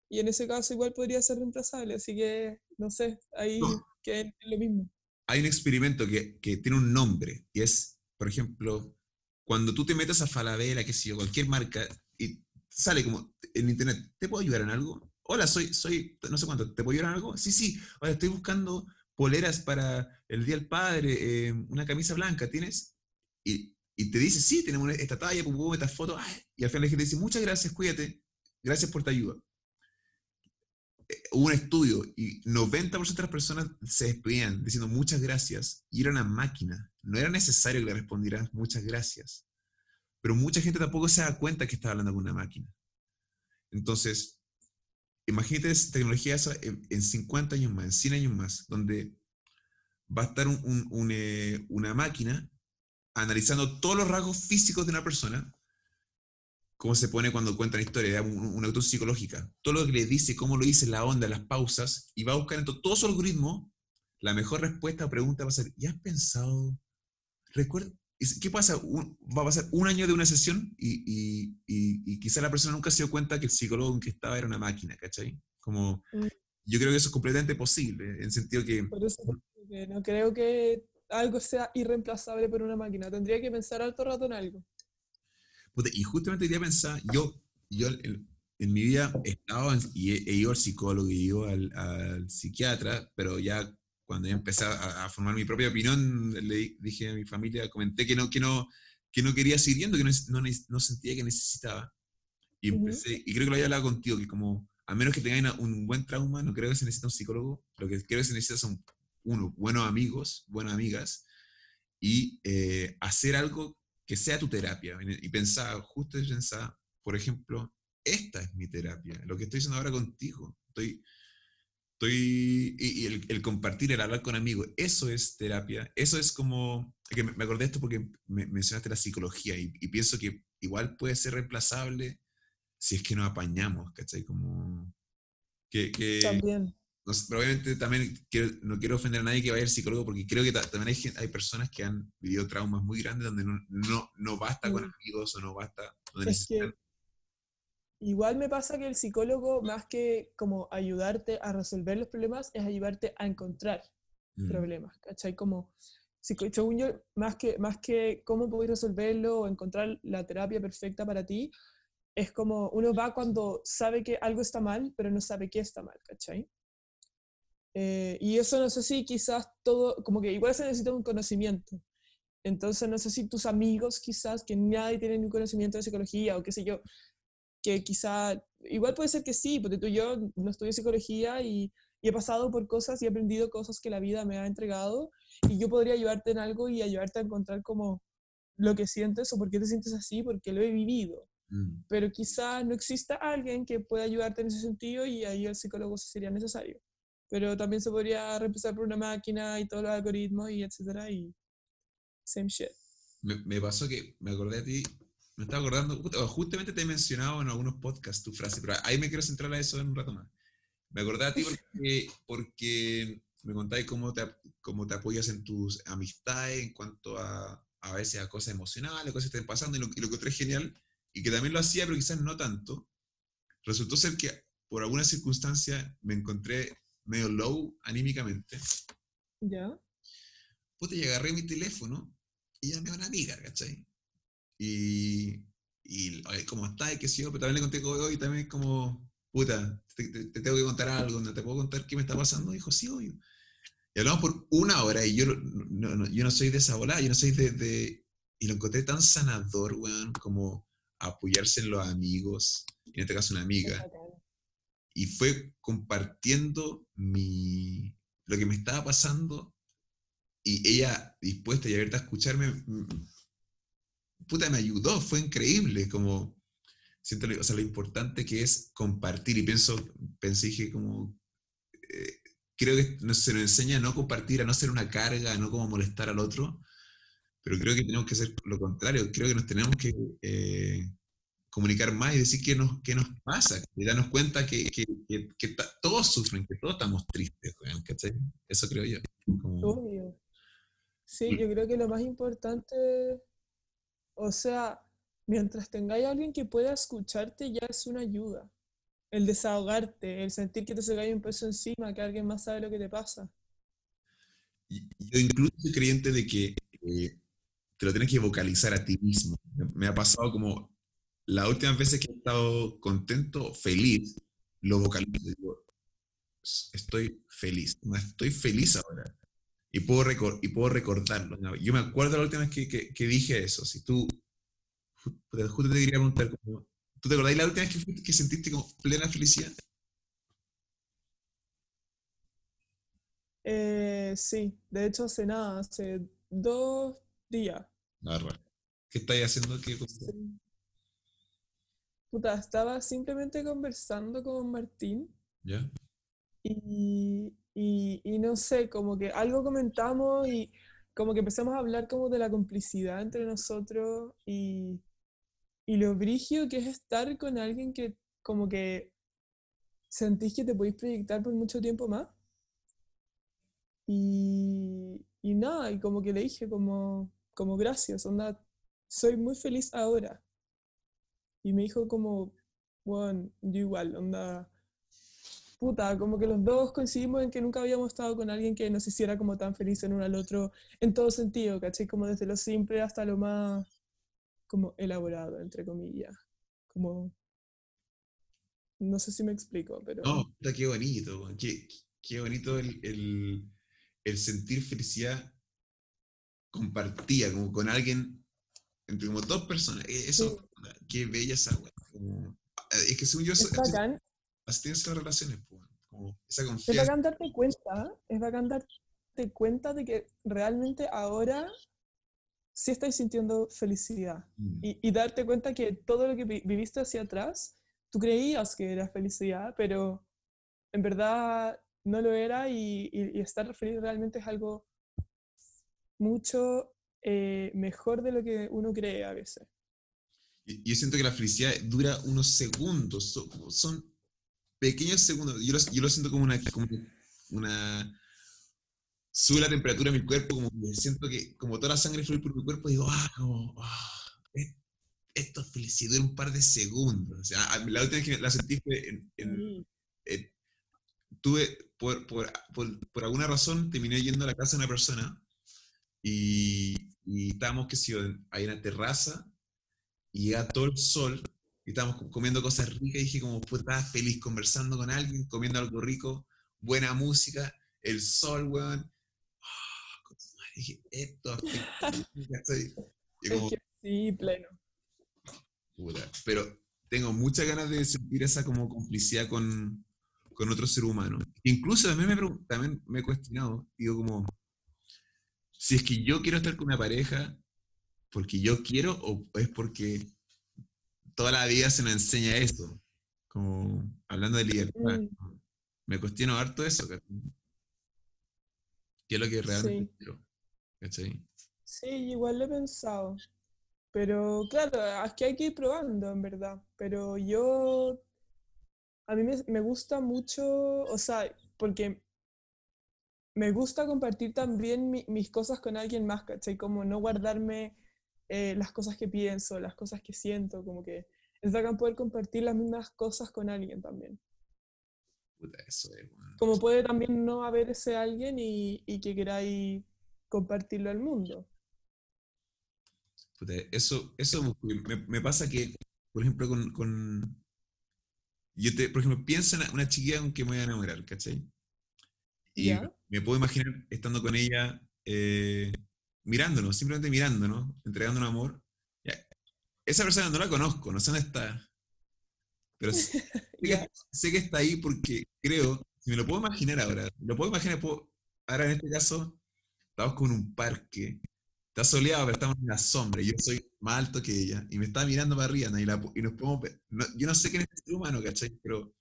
y en ese caso igual podría ser reemplazable, así que no sé, ahí que es lo mismo. Hay un experimento que, que, tiene un nombre y es, por ejemplo, cuando tú te metes a Falabella, qué sé yo, cualquier marca y sale como en internet, ¿te puedo ayudar en algo? Hola, soy, soy, no sé cuánto, ¿te puedo ayudar en algo? Sí, sí, ahora estoy buscando poleras para el Día del Padre, eh, una camisa blanca, ¿tienes? Y, te dice, sí, tenemos esta talla, pum, esta foto, y al final la gente dice, muchas gracias, cuídate, gracias por tu ayuda. Eh, hubo un estudio y 90% de las personas se despedían diciendo muchas gracias y era una máquina. No era necesario que le respondieras muchas gracias. Pero mucha gente tampoco se da cuenta que estaba hablando con una máquina. Entonces, imagínate tecnología esa en, 50 años más, en 100 años más, donde va a estar eh, una máquina analizando todos los rasgos físicos de una persona, como se pone cuando cuenta la historia, una auto psicológica, todo lo que le dice, cómo lo dice, la onda, las pausas, y va a buscar en todo su algoritmo la mejor respuesta o pregunta va a ser, ¿ya has pensado? Recuerda, ¿Qué pasa? va a pasar un año de una sesión y, y, quizá la persona nunca se dio cuenta que el psicólogo en que estaba era una máquina, ¿cachai? Como, mm. yo creo que eso es completamente posible, en el sentido que... Por eso no creo que algo sea irreemplazable por una máquina, tendría que pensar alto rato en algo. Y justamente quería pensar, yo, yo en, mi vida he estado y he, ido al psicólogo y he ido al, al psiquiatra, pero ya cuando ya empecé a, formar mi propia opinión, le dije a mi familia, comenté que no, que no, que no quería seguir yendo, que no, no, sentía que necesitaba. Y, empecé, y creo que lo había hablado contigo, que como, a menos que tengan un buen trauma, no creo que se necesite un psicólogo, lo que creo que se necesita son, uno, buenos amigos, buenas amigas, y eh, hacer algo que sea tu terapia. Y pensar, justo pensar, por ejemplo, esta es mi terapia, lo que estoy haciendo ahora contigo. Estoy, Estoy, y, el, compartir, el hablar con amigos, eso es terapia, eso es como, que me, acordé de esto porque me, mencionaste la psicología y, pienso que igual puede ser reemplazable si es que nos apañamos, ¿cachai? Como que... que también. Probablemente también no quiero ofender a nadie que vaya al psicólogo porque creo que también hay, hay personas que han vivido traumas muy grandes donde no, no, no basta con mm. amigos o no basta... Donde Igual me pasa que el psicólogo, más que como ayudarte a resolver los problemas, es ayudarte a encontrar mm. problemas, ¿cachai? Como, según yo, más que, más que cómo podéis resolverlo o encontrar la terapia perfecta para ti, es como uno va cuando sabe que algo está mal, pero no sabe qué está mal, ¿cachai? Eh, y eso no sé si quizás todo, como que igual se necesita un conocimiento. Entonces no sé si tus amigos quizás, que nadie tiene un conocimiento de psicología o qué sé yo, que quizá, igual puede ser que sí, porque tú y yo no estudio psicología y, he pasado por cosas y he aprendido cosas que la vida me ha entregado y yo podría ayudarte en algo y ayudarte a encontrar como lo que sientes o por qué te sientes así, porque lo he vivido. Mm. Pero quizá no exista alguien que pueda ayudarte en ese sentido y ahí el psicólogo sería necesario. Pero también se podría reemplazar por una máquina y todos los algoritmos y etcétera y same shit. Me, me pasó que me acordé de ti me estaba acordando, justamente te he mencionado en algunos podcasts tu frase, pero ahí me quiero centrar a eso en un rato más. Me acordé a ti porque, porque me contáis cómo te, cómo te apoyas en tus amistades en cuanto a a veces a cosas emocionales, cosas que estén pasando, y lo, y lo que otro es genial, y que también lo hacía, pero quizás no tanto. Resultó ser que por alguna circunstancia me encontré medio low anímicamente. ¿Ya? Puta, y agarré mi teléfono y llamé a una amiga, ¿cachai? Y, y como está, y que sí, pero también le conté hoy, también como, puta, te, tengo que contar algo, ¿no te puedo contar qué me está pasando? Dijo, sí, obvio. Y hablamos por una hora y yo no, yo no soy de esa bola, yo no soy de, de, Y lo encontré tan sanador, weón, como apoyarse en los amigos, en este caso una amiga, y fue compartiendo mi, lo que me estaba pasando y ella dispuesta y abierta a escucharme, mm, puta, me ayudó, fue increíble, como, siento, o sea, lo importante que es compartir, y pienso, pensé, dije como, eh, creo que se nos enseña a no compartir, a no ser una carga, a no como molestar al otro, pero creo que tenemos que hacer lo contrario, creo que nos tenemos que eh, comunicar más y decir qué nos, qué nos pasa, y darnos cuenta que, que, que, todos sufren, que todos estamos tristes, ¿cachai? Eso creo yo. Obvio. Sí, yo creo que lo más importante, o sea, mientras tengáis a alguien que pueda escucharte, ya es una ayuda. El desahogarte, el sentir que te se cae un peso encima, que alguien más sabe lo que te pasa. Yo incluso soy creyente de que eh, te lo tienes que vocalizar a ti mismo. Me ha pasado como las últimas veces que he estado contento, feliz, lo vocalizo. Digo, estoy feliz, estoy feliz ahora. Y puedo, y puedo recordarlo. Yo me acuerdo la última vez que, que, dije eso. Si tú, justo te quería preguntar, ¿tú te acordás la última vez que, que sentiste como plena felicidad? Eh, sí, de hecho hace nada, hace dos días. Ah, ¿Qué estáis haciendo? ¿Qué estaba simplemente conversando con Martín. Y, y, no sé, como que algo comentamos y como que empezamos a hablar como de la complicidad entre nosotros y, y lo brigio que es estar con alguien que como que sentís que te podéis proyectar por mucho tiempo más. Y, y nada, y como que le dije como, como gracias, onda, soy muy feliz ahora. Y me dijo como, bueno, yo igual, onda, puta, como que los dos coincidimos en que nunca habíamos estado con alguien que nos hiciera como tan feliz en uno al otro, en todo sentido, ¿cachai? Como desde lo simple hasta lo más, como elaborado, entre comillas. Como, no sé si me explico, pero... No, puta, qué bonito, qué, qué bonito el, el, el sentir felicidad compartida, como con alguien entre como dos personas. E-, eso, qué bella esa eh, Es que según yo, es bacán. así tienes las relaciones, como esa confianza. Es bacán darte cuenta, es bacán darte cuenta de que realmente ahora sí estáis sintiendo felicidad. Mm. Y, y, darte cuenta que todo lo que viviste hacia atrás, tú creías que era felicidad, pero en verdad no lo era y, y, y estar feliz realmente es algo mucho eh, mejor de lo que uno cree a veces. Yo siento que la felicidad dura unos segundos, son, pequeños segundos. Yo lo, yo lo siento como una, como una... Sube la temperatura de mi cuerpo, como que siento que como toda la sangre fluye por mi cuerpo, digo, ah, como, ah, esto es felicidad, dura un par de segundos. O sea, la última vez que la sentí fue en, tuve, por, por, por, por, alguna razón, terminé yendo a la casa de una persona y, y estábamos, que si ahí en la terraza, y llega todo el sol, y estábamos comiendo cosas ricas, y dije como, pues estaba feliz conversando con alguien, comiendo algo rico, buena música, el sol, weón. Oh, dije, esto Sí, pleno. Pero tengo muchas ganas de sentir esa como complicidad con, con otro ser humano. Incluso también me, también me he cuestionado, digo como, si es que yo quiero estar con una pareja porque yo quiero o es porque toda la vida se me enseña eso, como hablando de libertad. Mm. Me cuestiono harto eso, ¿qué es lo que realmente quiero? Sí, igual lo he pensado. Pero claro, es que hay que ir probando, en verdad. Pero yo, a mí me, me gusta mucho, o sea, porque me gusta compartir también mis cosas con alguien más, ¿cachai? Como no guardarme eh, las cosas que pienso, las cosas que siento, como que es bacán poder compartir las mismas cosas con alguien también. Eso es, Como puede también no haber ese alguien y, y que queráis compartirlo al mundo. Puta, eso, eso me, me, pasa que, por ejemplo, con, con, Yo te, por ejemplo, pienso en una chiquilla con que me voy a enamorar, ¿cachai? Y me puedo imaginar estando con ella, eh, mirándonos, simplemente mirándonos, entregando un amor. Esa persona no la conozco, no sé dónde está. pero sé, que, sé, que, está ahí porque creo, si me lo puedo imaginar ahora, lo puedo imaginar, puedo, ahora en este caso, estamos con un parque, está soleado, pero estamos en la sombra, yo soy más alto que ella, y me está mirando para arriba, y, y nos podemos ver. yo no sé quién es este ser humano, ¿cachai? Pero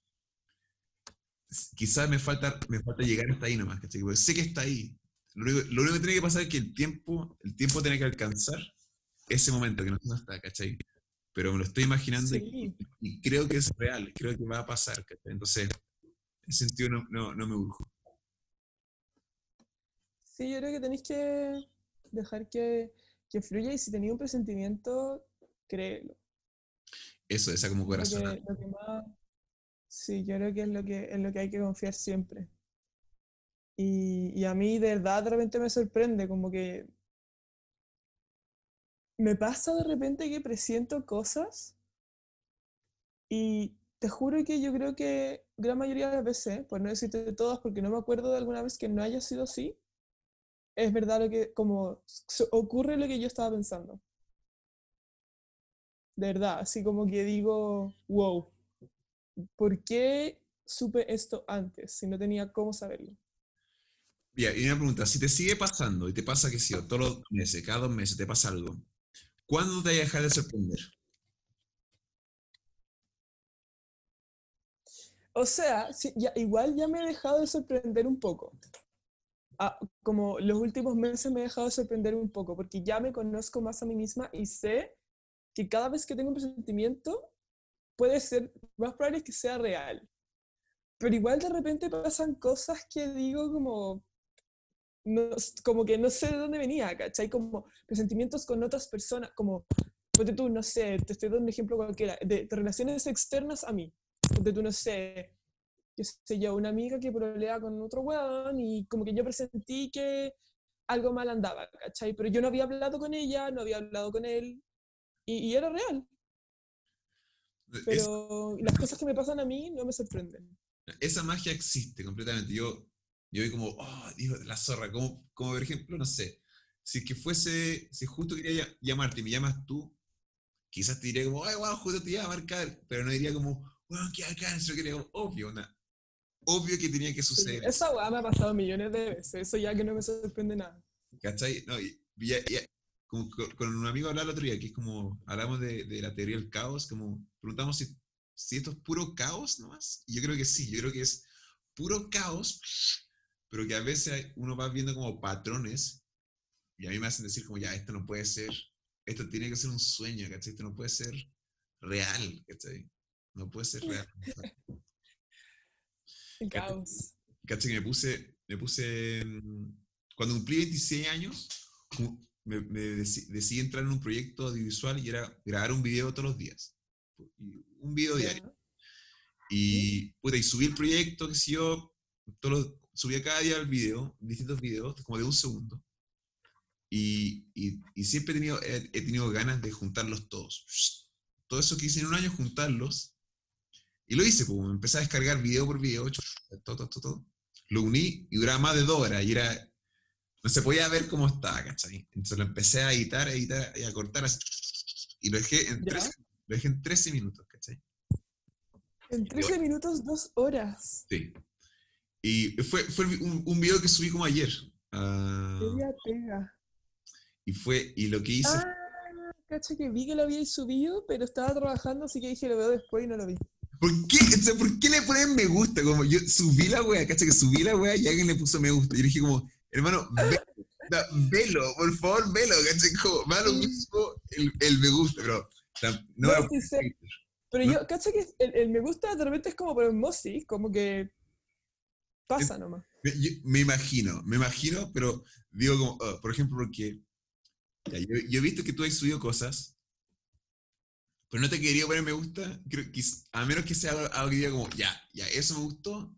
quizás me falta, me falta llegar hasta ahí nomás, ¿cachai? Porque sé que está ahí. Lo único, lo único, que tiene que pasar es que el tiempo, el tiempo tiene que alcanzar ese momento que no está, ¿cachai? Pero me lo estoy imaginando y, creo que es real, creo que va a pasar, ¿cachai? Entonces, en ese sentido no, no, no me urjo. Sí, yo creo que tenéis que dejar que, que fluya y si tenéis un presentimiento, créelo. Eso, esa como corazón. Sí, yo creo que es lo que, es lo que hay que confiar siempre. Y, a mí de verdad de repente me sorprende, como que me pasa de repente que presiento cosas y te juro que yo creo que gran mayoría de las veces, por no decirte de todas, porque no me acuerdo de alguna vez que no haya sido así, es verdad lo que, como ocurre lo que yo estaba pensando. De verdad, así como que digo, wow, ¿por qué supe esto antes si no tenía cómo saberlo? Bien, y una pregunta, si te sigue pasando y te pasa que sí, todos los meses, cada dos meses te pasa algo, ¿cuándo te dejar de sorprender? O sea, ya, igual ya me he dejado de sorprender un poco. Ah, como los últimos meses me he dejado de sorprender un poco, porque ya me conozco más a mí misma y sé que cada vez que tengo un presentimiento, puede ser, más probable que sea real. Pero igual de repente pasan cosas que digo como, no, como que no sé de dónde venía, ¿cachai? Como presentimientos con otras personas, como, ponte tú, no sé, te estoy dando un ejemplo cualquiera, de, relaciones externas a mí. Ponte tú, no sé, qué sé yo, una amiga que problema con otro weón y como que yo presentí que algo mal andaba, ¿cachai? Pero yo no había hablado con ella, no había hablado con él y, y era real. Pero las cosas que me pasan a mí no me sorprenden. Esa magia existe completamente. Yo, yo vi como, oh, digo, la zorra, como, como por ejemplo, no sé, si que fuese, si justo quería llamarte y me llamas tú, quizás te diría como, ay, wow, justo te iba a marcar, pero no diría como, bueno, qué acá, eso quería como, obvio, una, obvio que tenía que suceder. esa weá me ha pasado millones de veces, eso ya que no me sorprende nada. ¿Cachai? No, y, con un amigo hablaba el otro día, que es como, hablamos de, de, la teoría del caos, como preguntamos si, si esto es puro caos nomás. Y yo creo que sí, yo creo que es puro caos, pero que a veces uno va viendo como patrones y a mí me hacen decir como, ya, esto no puede ser, esto tiene que ser un sueño, ¿cachai? Esto no puede ser real, ¿cachai? No puede ser real. Caos. ¿Cachai? Que me puse, me puse, mm, cuando cumplí 26 años, me, decidí entrar en un proyecto audiovisual y era grabar un video todos los días. Un video diario. Y, pude y subí el proyecto, que si yo, todo subía cada día el video, distintos videos, como de un segundo. Y, y, siempre he tenido, he, tenido ganas de juntarlos todos. Todo eso que hice en un año, juntarlos. Y lo hice, pues empecé a descargar video por video, todo, todo, todo. Lo uní y duraba más de dos horas. Y era no se podía ver cómo estaba, ¿cachai? Entonces lo empecé a editar, a editar y a cortar así. Y lo dejé en, 13, lo dejé en 13 minutos, ¿cachai? En 13 minutos, dos horas. Sí. Y fue, fue un, un video que subí como ayer. Uh. Y fue, y lo que hice... Ah, cacha que vi que lo había subido, pero estaba trabajando, así que dije lo veo después y no lo vi. ¿Por qué? ¿Por qué le ponen me gusta? Como yo subí la wea, cacha que subí la wea y alguien le puso me gusta. Y dije como, Hermano, velo, por favor, velo, ¿cachai? Como, va lo mismo el, el, me gusta, pero no, no Pero yo, ¿cachai? Que el, el, me gusta de repente es como por emoji, como que pasa nomás. Me, me imagino, me imagino, pero digo como, oh, por ejemplo, porque ya, yo, yo, he visto que tú has subido cosas, pero no te quería poner me gusta, creo que, a menos que sea algo que diga como, ya, ya, eso me gustó,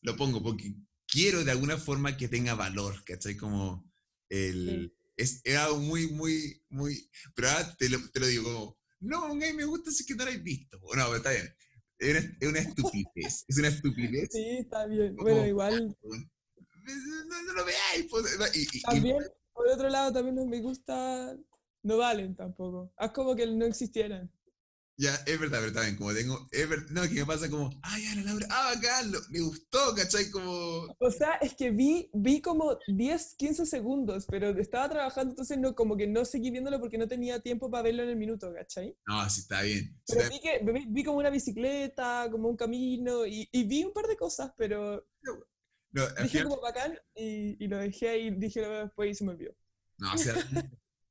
lo pongo, porque quiero de alguna forma que tenga valor, ¿cachai? Como el... Es, algo muy, muy, muy... Pero ahora te lo, te lo digo como, no, mí me gusta si que no lo has visto. No, pero está bien. Es una, estupidez. es una estupidez. Sí, está bien. bueno, igual... No, no, lo veáis. Pues, y, también, por otro lado, también no me gusta... No valen tampoco. Es como que no existieran. Ya, es verdad, pero también, como tengo, es ver- no, que me pasa como, ay, ya, la Laura, ah, bacán, me gustó, ¿cachai? Como, O sea, es que vi, vi como 10, 15 segundos, pero estaba trabajando, entonces no, como que no seguí viéndolo porque no tenía tiempo para verlo en el minuto, ¿cachai? no, sí, está bien. sí, Pero está vi, que, vi, vi como una bicicleta, como un camino, y, y vi un par de cosas, pero. No, al dije final- como bacán y, y lo dejé ahí, dije lo después y se me olvidó. No, o sea,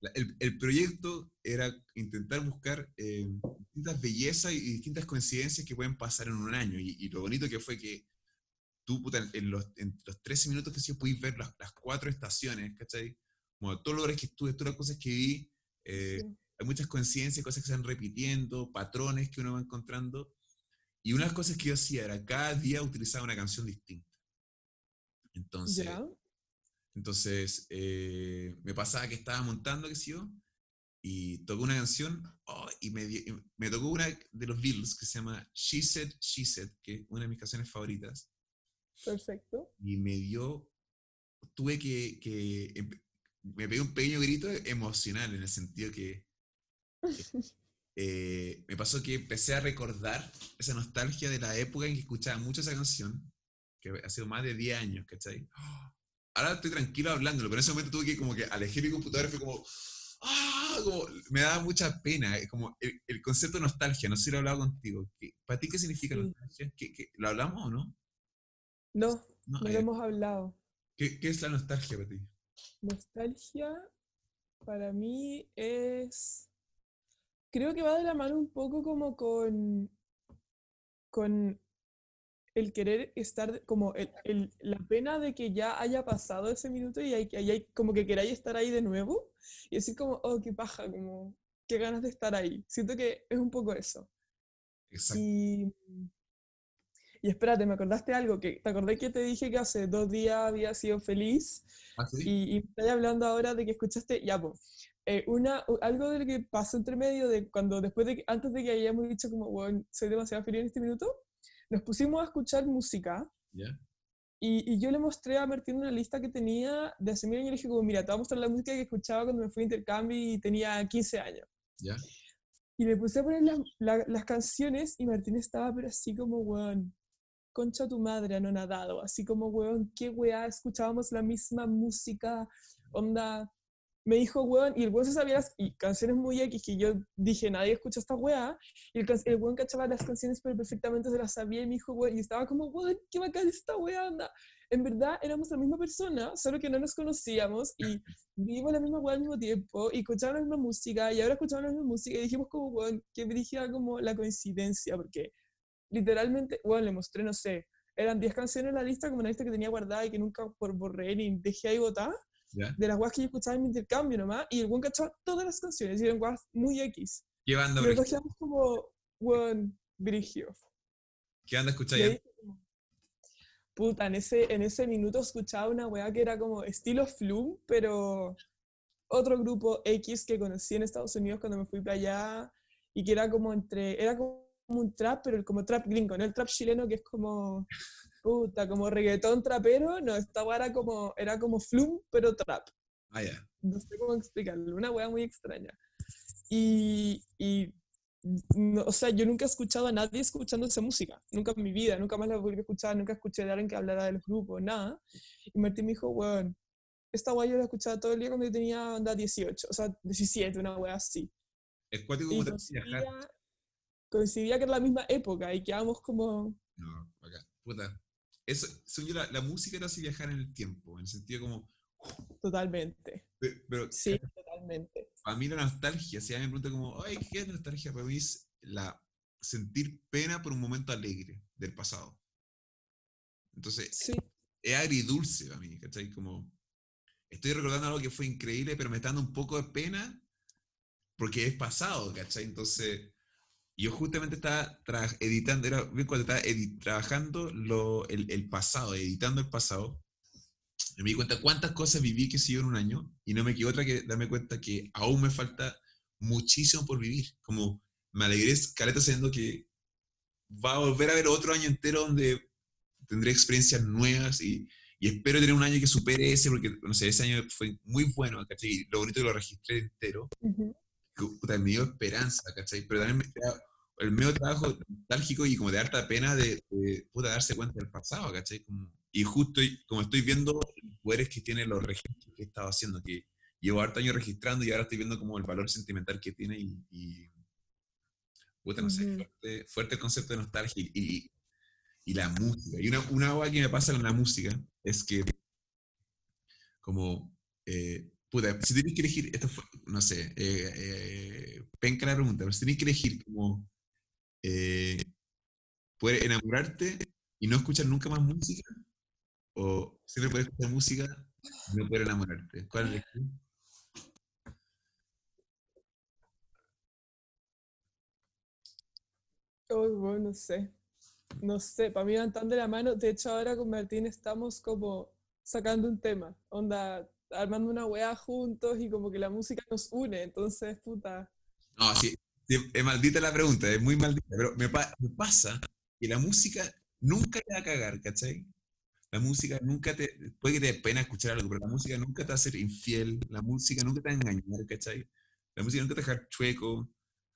la- el, el proyecto era intentar buscar eh, distintas bellezas y distintas coincidencias que pueden pasar en un año. Y, y lo bonito que fue que tú, puta, en los, en los 13 minutos que sí pudiste ver las, las cuatro estaciones, ¿cachai? Como todos los lugares que estuve, todas las cosas que vi, eh, Sí. hay muchas coincidencias, cosas que se van repitiendo, patrones que uno va encontrando. Y una de las cosas que yo hacía era cada día utilizar una canción distinta. Entonces, ¿Ya? Entonces, eh, me pasaba que estaba montando, qué sé yo, y tocó una canción, oh, y me, di- y me tocó una de los Beatles que se llama She Said, She Said, que es una de mis canciones favoritas, Perfecto. y me dio, tuve que, me pegué un pequeño grito emocional, en el sentido que eh, me pasó que empecé a recordar esa nostalgia de la época en que escuchaba mucho esa canción, que ha sido más de 10 años, ¿cachai? Ahora estoy tranquilo hablándolo, pero en ese momento tuve que como que alejé mi computadora y fue como, ¡ah! Como, me daba mucha pena, es como el, el concepto de nostalgia, no sé si lo he hablado contigo. ¿Qué- ¿Para ti qué significa Sí. nostalgia? ¿Qué, qué- lo hablamos o no? No, No, no ah, lo hemos hablado. ¿Qué, qué es la nostalgia para ti? Nostalgia para mí es. Creo que va de la mano un poco como con. con el querer estar, como el, el- la pena de que ya haya pasado ese minuto y hay, que hay, como que queráis estar ahí de nuevo y decir como, oh, qué paja, como, qué ganas de estar ahí. Siento que es un poco eso. Exacto. Y, y espérate, me acordaste algo, que te acordé que te dije que hace dos días había sido feliz ¿Ah, sí? y, y me estás hablando ahora de que escuchaste, ya, eh, una, algo de lo que pasó entre medio de cuando después de que, antes de que hayamos dicho como, bueno, soy demasiado feliz en este minuto, nos pusimos a escuchar música ¿Ya? y, y yo le mostré a Martín una lista que tenía de hace mil años y le dije como, mira, te voy a mostrar la música que escuchaba cuando me fui a intercambio y tenía 15 años. ¿Ya? Y le puse a poner las, la- las canciones y Martín estaba pero así como, weón, concha tu madre anonadado, así como, weón, qué weá, escuchábamos la misma música, onda, me dijo, weón, y el weón se sabía las y canciones muy X que yo dije, nadie escucha esta weá, y el, el weón cachaba las canciones pero perfectamente se las sabía y me dijo, weón, y estaba como, weón, qué bacán esta weá, onda. En verdad éramos la misma persona, solo que no nos conocíamos y vivimos la misma weá al mismo tiempo y escuchábamos la misma música y ahora escuchamos la misma música y dijimos como, weón, que dirigía como la coincidencia, porque literalmente, bueno, le mostré, no sé, eran 10 canciones en la lista, como una lista que tenía guardada y que nunca por borré ni dejé ahí botar, ¿Ya? de las weas que yo escuchaba en mi intercambio nomás, y el weón cachaba todas las canciones y eran weas muy X. ¿Qué banda, ejemplo? quedamos como, weón, brigio. ¿Qué banda escucháis? Puta, en ese, en ese minuto escuchaba una weá que era como estilo Flume, pero otro grupo X que conocí en Estados Unidos cuando me fui para allá y que era como entre, era como un trap, pero como trap gringo, no el trap chileno que es como, puta, como reggaetón trapero, no, esta era como, era como Flume, pero trap Ah, ya. no sé cómo explicarlo, una wea muy extraña. Y, y no, o sea, yo nunca he escuchado a nadie escuchando esa música, nunca en mi vida, nunca más la volví a escuchar, nunca escuché de alguien que hablara de los grupos, nada. Y Martín me dijo, weón, esta wea yo la escuchaba todo el día cuando yo tenía onda 18, o sea, 17, una wea así. Es cuático como te coincidía, coincidía que era la misma época y quedábamos como, No, acá. Puta. Eso, según yo, la, la música te hace viajar en el tiempo, en el sentido como. totalmente. pe- Pero Sí, totalmente. para mí la nostalgia, si alguien me pregunta como, ay, ¿qué es nostalgia? Para mí es la, sentir pena por un momento alegre del pasado. Entonces, Sí, es agridulce para mí, ¿cachai? Como, estoy recordando algo que fue increíble, pero me está dando un poco de pena porque es pasado, ¿cachai? Entonces, yo justamente estaba editando, era bien cuando estaba trabajando lo, el, el pasado, editando el pasado, me di cuenta cuántas cosas viví que siguió en un año, y no me quedó otra que darme cuenta que aún me falta muchísimo por vivir. Como me alegré, caleta, sabiendo que va a volver a haber otro año entero donde tendré experiencias nuevas y, y espero tener un año que supere ese, porque, no sé, ese año fue muy bueno, ¿cachai? Lo bonito que lo registré entero que, puta, me dio esperanza, ¿cachai? Pero también me da el medio trabajo nostálgico y como de harta pena de, de puta, darse cuenta del pasado, ¿cachai? Como, y justo como estoy viendo los poderes que tiene los registros que he estado haciendo, que llevo harto años registrando y ahora estoy viendo como el valor sentimental que tiene y, y puta, no sé, fuerte, fuerte el concepto de nostalgia y, y, y la música. Y una, una cosa que me pasa con la música es que como, eh, puta, si tenéis que elegir, esto fue, no sé, eh, eh, penca la pregunta, pero si tenéis que elegir como eh, poder enamorarte y no escuchar nunca más música, o siempre poder escuchar música y no poder enamorarte, ¿cuál elegís? Oh, bueno, no sé. No sé, para mí van tan de la mano. De hecho, ahora con Martín estamos como sacando un tema. Onda, armando una weá juntos y como que la música nos une. Entonces, puta. No, sí, sí, es maldita la pregunta, es muy maldita, pero me, pa- me pasa que la música nunca te va a cagar, ¿cachai? La música nunca te, puede que te dé pena escuchar algo, pero la música nunca te va a hacer infiel, la música nunca te va a engañar, ¿cachai? La música nunca te va a dejar chueco,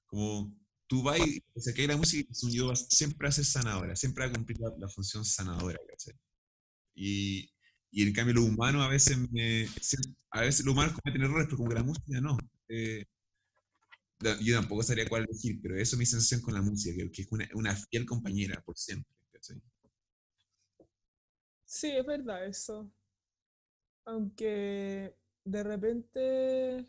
como tú vas y se cae la música y según yo vas- siempre hace sanadora, siempre va a cumplir la, la función sanadora, ¿cachai? Y, y en cambio lo humano a veces me, a veces lo humano cometen errores, pero como que la música no. Eh, yo tampoco sabría cuál elegir, pero eso es mi sensación con la música, que, es una, fiel compañera por siempre, ¿cachai? Sí, es verdad eso. Aunque de repente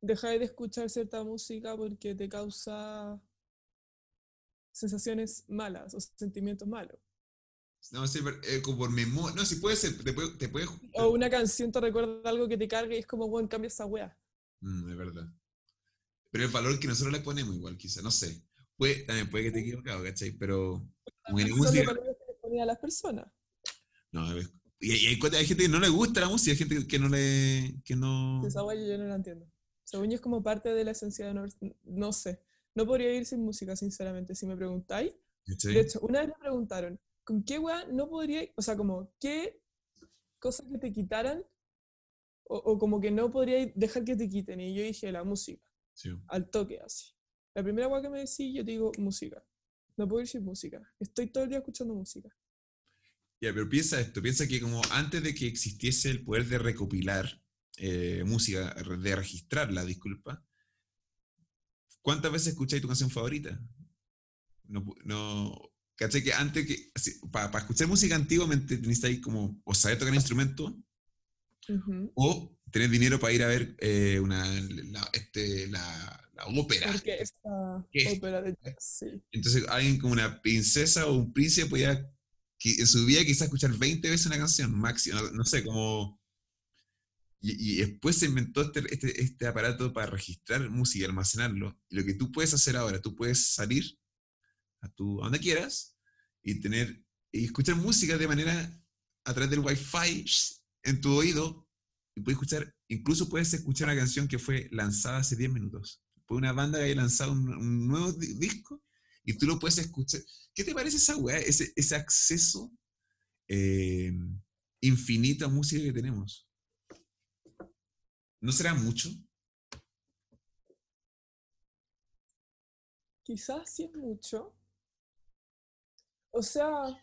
dejáis de escuchar cierta música porque te causa sensaciones malas o sentimientos malos. No, sí, pero, eh, como por memoria. No, sí puede ser, te puede. Te puede O una canción te recuerda algo que te carga y es como, bueno, cambia esa wea. Mm, es verdad. Pero el valor que nosotros le ponemos igual, quizá, no sé. Puede, también puede que te equivocado, ¿cachai? Pero como que la Esos son los música. valores que le ponía a las personas. No, y, y hay, gente que no le gusta la música, hay gente que no le. que no. Esa wea yo no la entiendo. Según yo es como parte de la esencia de no, no sé. No podría ir sin música, sinceramente, si me preguntáis. ¿cachai? De hecho, una vez me preguntaron, ¿con qué wea no podría, o sea, como, qué cosas que te quitaran o, o como que no podría dejar que te quiten? Y yo dije, la música, Sí. al toque, así. La primera wea que me decís, yo te digo, música. No puedo ir sin música. Estoy todo el día escuchando música. Ya, pero piensa esto, piensa que como antes de que existiese el poder de recopilar eh, música, de registrarla, disculpa, ¿cuántas veces escucháis tu canción favorita? No, no, ¿cachai? Que antes que, para escuchar música antiguamente necesitáis como o saber tocar instrumento Ujú. o tener dinero para ir a ver eh, una, la, este, la, la ópera. ¿Qué? ópera de jazz, sí. Entonces alguien como una princesa o un príncipe podía qui- en su vida quizás escuchar 20 veces una canción, máximo, no, no sé, como... Y, y después se inventó este, este, este aparato para registrar música y almacenarlo. Y lo que tú puedes hacer ahora, tú puedes salir a, tu, a donde quieras y tener y escuchar música de manera a través del wifi en tu oído y puedes escuchar, incluso puedes escuchar una canción que fue lanzada hace 10 minutos. Fue una banda que haya lanzado un, nuevo di- disco y tú lo puedes escuchar. ¿Qué te parece esa weá? Ese, ese acceso eh, infinito a música que tenemos. ¿No será mucho? Quizás sí es mucho. O sea,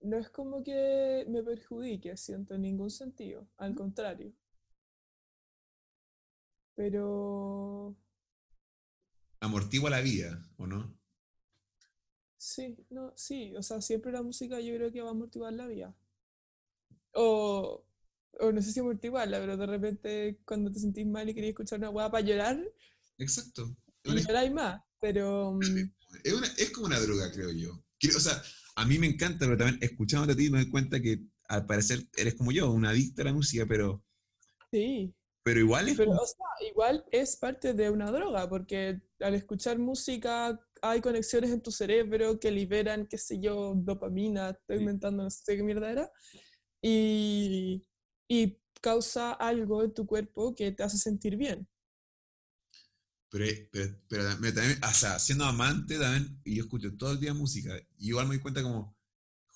no es como que me perjudique, siento, en ningún sentido. Al contrario. Pero Amortigua la vida, ¿o no? sí, no, sí. O sea, siempre la música yo creo que va a amortiguar la vida. O, o no sé si amortiguarla, pero de repente cuando te sentís mal y querías escuchar una hueá para llorar, Exacto. Y más. Pero mm, es, una- es como una droga, creo yo. O sea, a mí me encanta, pero también escuchándote a ti me doy cuenta que al parecer eres como yo, un adicto a la música, pero, sí. pero igual es Pero, como- o sea, igual es parte de una droga, porque al escuchar música hay conexiones en tu cerebro que liberan, qué sé yo, dopamina, estoy Sí. inventando, no sé qué mierda era, y, y causa algo en tu cuerpo que te hace sentir bien. Pero, pero, pero también, también, o sea, siendo amante también, y yo escucho todo el día música, y igual me doy cuenta como,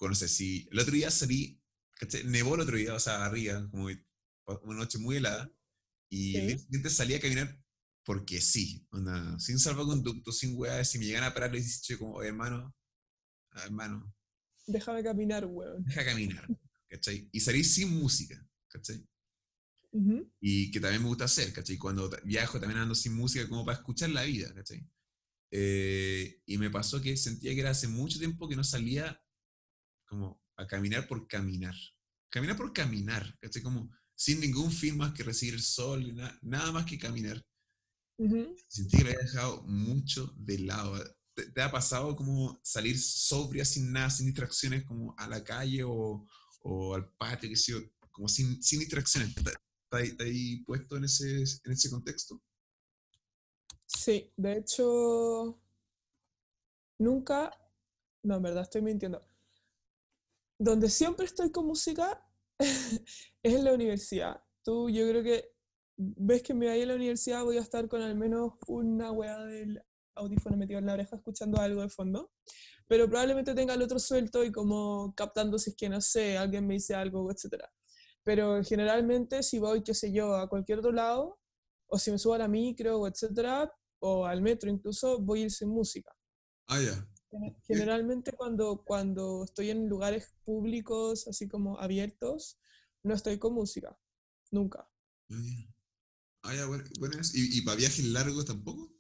no sé, si el otro día salí, ¿cachai? nevó el otro día, o sea, arriba, como una noche muy helada, y el Sí. día siguiente salí a caminar porque sí, onda, sin salvoconducto, sin weá, si me llegan a parar, les dicho como, hermano, ah, hermano, Déjame caminar, weón. deja caminar, ¿cachai? Y salir sin música, ¿cachai? Ujú. Y que también me gusta hacer, ¿cachai? Cuando viajo también ando sin música como para escuchar la vida, ¿cachai? Eh, y me pasó que sentía que era hace mucho tiempo que no salía como a caminar por caminar. Caminar por caminar, ¿cachai? Como sin ningún fin más que recibir el sol, y na- nada más que caminar. Ujú. Sentí que lo había dejado mucho de lado. ¿Te, te ha pasado como salir sobria sin nada, sin distracciones, como a la calle o, o al patio, yo, como sin, sin distracciones? ¿Está ahí, está ahí puesto en ese, en ese contexto? Sí, de hecho, nunca, no, en verdad estoy mintiendo. Donde siempre estoy con música es en la universidad. Tú, yo creo que ves que me voy a la universidad, voy a estar con al menos una weá del audífono metido en la oreja escuchando algo de fondo, pero probablemente tenga el otro suelto y como captando si es que no sé, alguien me dice algo, etc. Pero generalmente si voy, qué sé yo, a cualquier otro lado, o si me subo a la micro, o etcétera, o al metro incluso, voy a ir sin música. Ah, ya. Gen- Generalmente cuando, cuando estoy en lugares públicos, así como abiertos, no estoy con música. Nunca. Ah, ya. Ah, bueno eso. ¿Y, y para viajes largos tampoco?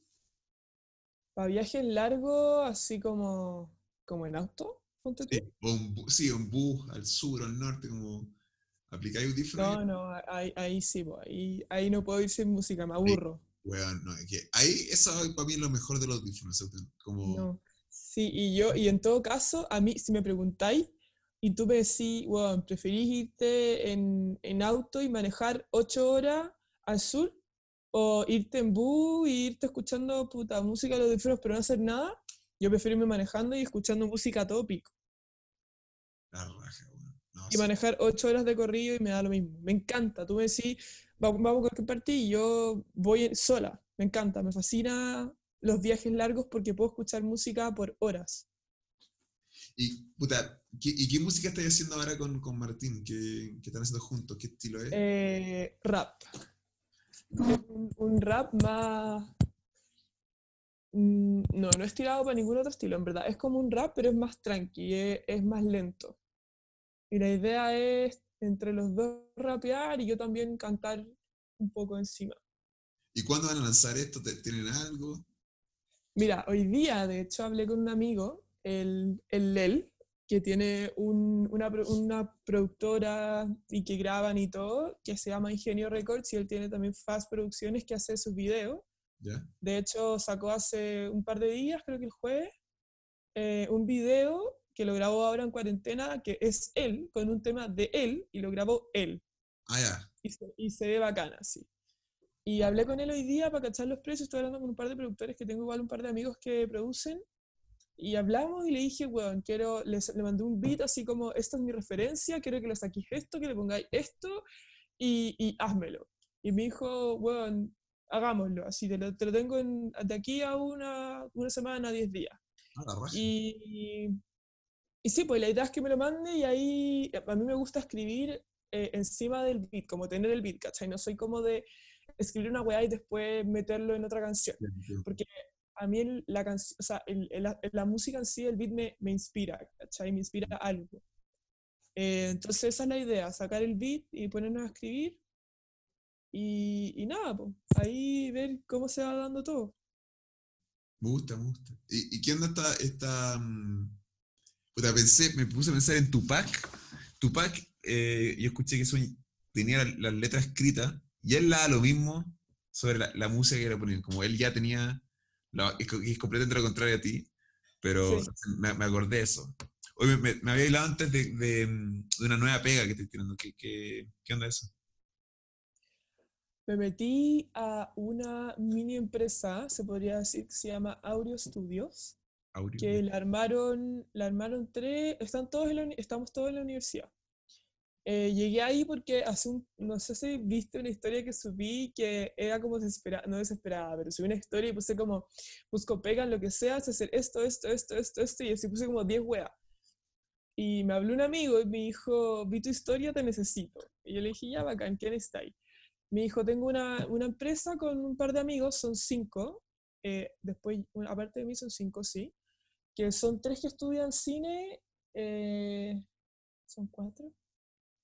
Para viajes largos, así como, como en auto, ponte tú. Sí, o un, sí, un bus al sur o al norte, como aplicáis audífonos. No, no, ahí, ahí sí, po, ahí, ahí no puedo ir sin música, me aburro. Weón, no, ahí eso para mí es lo mejor de los audífonos. Como, No. Sí, y yo, y en todo caso, a mí, si me preguntáis y tú me decís, bueno, ¿preferís irte en, en auto y manejar ocho horas al sur? ¿O irte en bus y irte escuchando puta música a los audífonos pero no hacer nada? Yo prefiero irme manejando y escuchando música a todo pico. la raja, weón. No, Y sí. manejar ocho horas de corrido y me da lo mismo. Me encanta. Tú me decís, "Va- vamos a cualquier parte y yo voy sola. Me encanta. Me fascina los viajes largos porque puedo escuchar música por horas. Y, puta, ¿qué, ¿y qué música estáis haciendo ahora con, con Martín? ¿Qué, qué están haciendo juntos? ¿Qué estilo es? Eh, rap. Un, un rap más... mm, No, no es tirado para ningún otro estilo, en verdad. Es como un rap, pero es más tranqui, es, es más lento. Y la idea es entre los dos rapear y yo también cantar un poco encima. ¿Y cuándo van a lanzar esto? ¿Te- ¿Tienen algo? Mira, hoy día, de hecho, hablé con un amigo, el, el Lel, que tiene un- una, una productora y que graban y todo, que se llama Ingenio Records, y él tiene también Fast Producciones que hace sus videos. ¿Ya? De hecho, sacó hace un par de días, creo que el jueves, eh, un video que lo grabó ahora en cuarentena, que es él, con un tema de él, y lo grabó él. Ah, ya. Y se, y se ve bacana, sí. Y hablé con él hoy día para cachar los precios, estoy hablando con un par de productores que tengo igual un par de amigos que producen, y hablamos y le dije, weón, quiero, les- le mandé un beat así como, esta es mi referencia, quiero que le saquéis esto, que le pongáis esto, y, y házmelo. Y me dijo, weón, hagámoslo, así, te lo, te lo tengo en- de aquí a una, una semana, 10 días. Ah. Y, y sí, pues la idea es que me lo mande y ahí a mí me gusta escribir eh, encima del beat, como tener el beat, ¿cachai? No soy como de escribir una weá y después meterlo en otra canción. Porque a mí el- la, canción, o sea, el- el- la, la música en sí, el beat me, me inspira, ¿cachai? Me inspira algo. Eh, entonces esa es la idea, sacar el beat y ponernos a escribir. Y, y nada, pues, ahí ver cómo se va dando todo. Me gusta, me gusta. ¿Y, y qué onda esta, esta mm, puta, pensé, me puse a pensar en Tupac. Tupac, eh, yo escuché que son- tenía la- las letras escritas y él la lo mismo sobre la, la música que le ponían. Como él ya tenía, la- es, es completamente lo contrario a ti, pero Sí. me, me acordé de eso. Hoy me, me- me había hablado antes de, de, de una nueva pega que estoy tirando. ¿Qué, qué, qué onda eso? Me metí a una mini empresa, se podría decir, que se llama Audio Studios, Audio. que la armaron, la armaron tres, están todos en la estamos todos en la universidad. Eh, llegué ahí porque hace un, no sé si viste una historia que subí que era como desesperada, no desesperada, pero subí una historia y puse como, busco pega en lo que sea, hacer esto, esto, esto, esto, esto, y así puse como 10 weas. Y me habló un amigo y me dijo, vi tu historia, te necesito. Y yo le dije, ya bacán, ¿quién está ahí? me dijo, tengo una, una empresa con un par de amigos, son cinco, eh, después, aparte de mí son cinco, sí, que son tres que estudian cine, eh, son cuatro.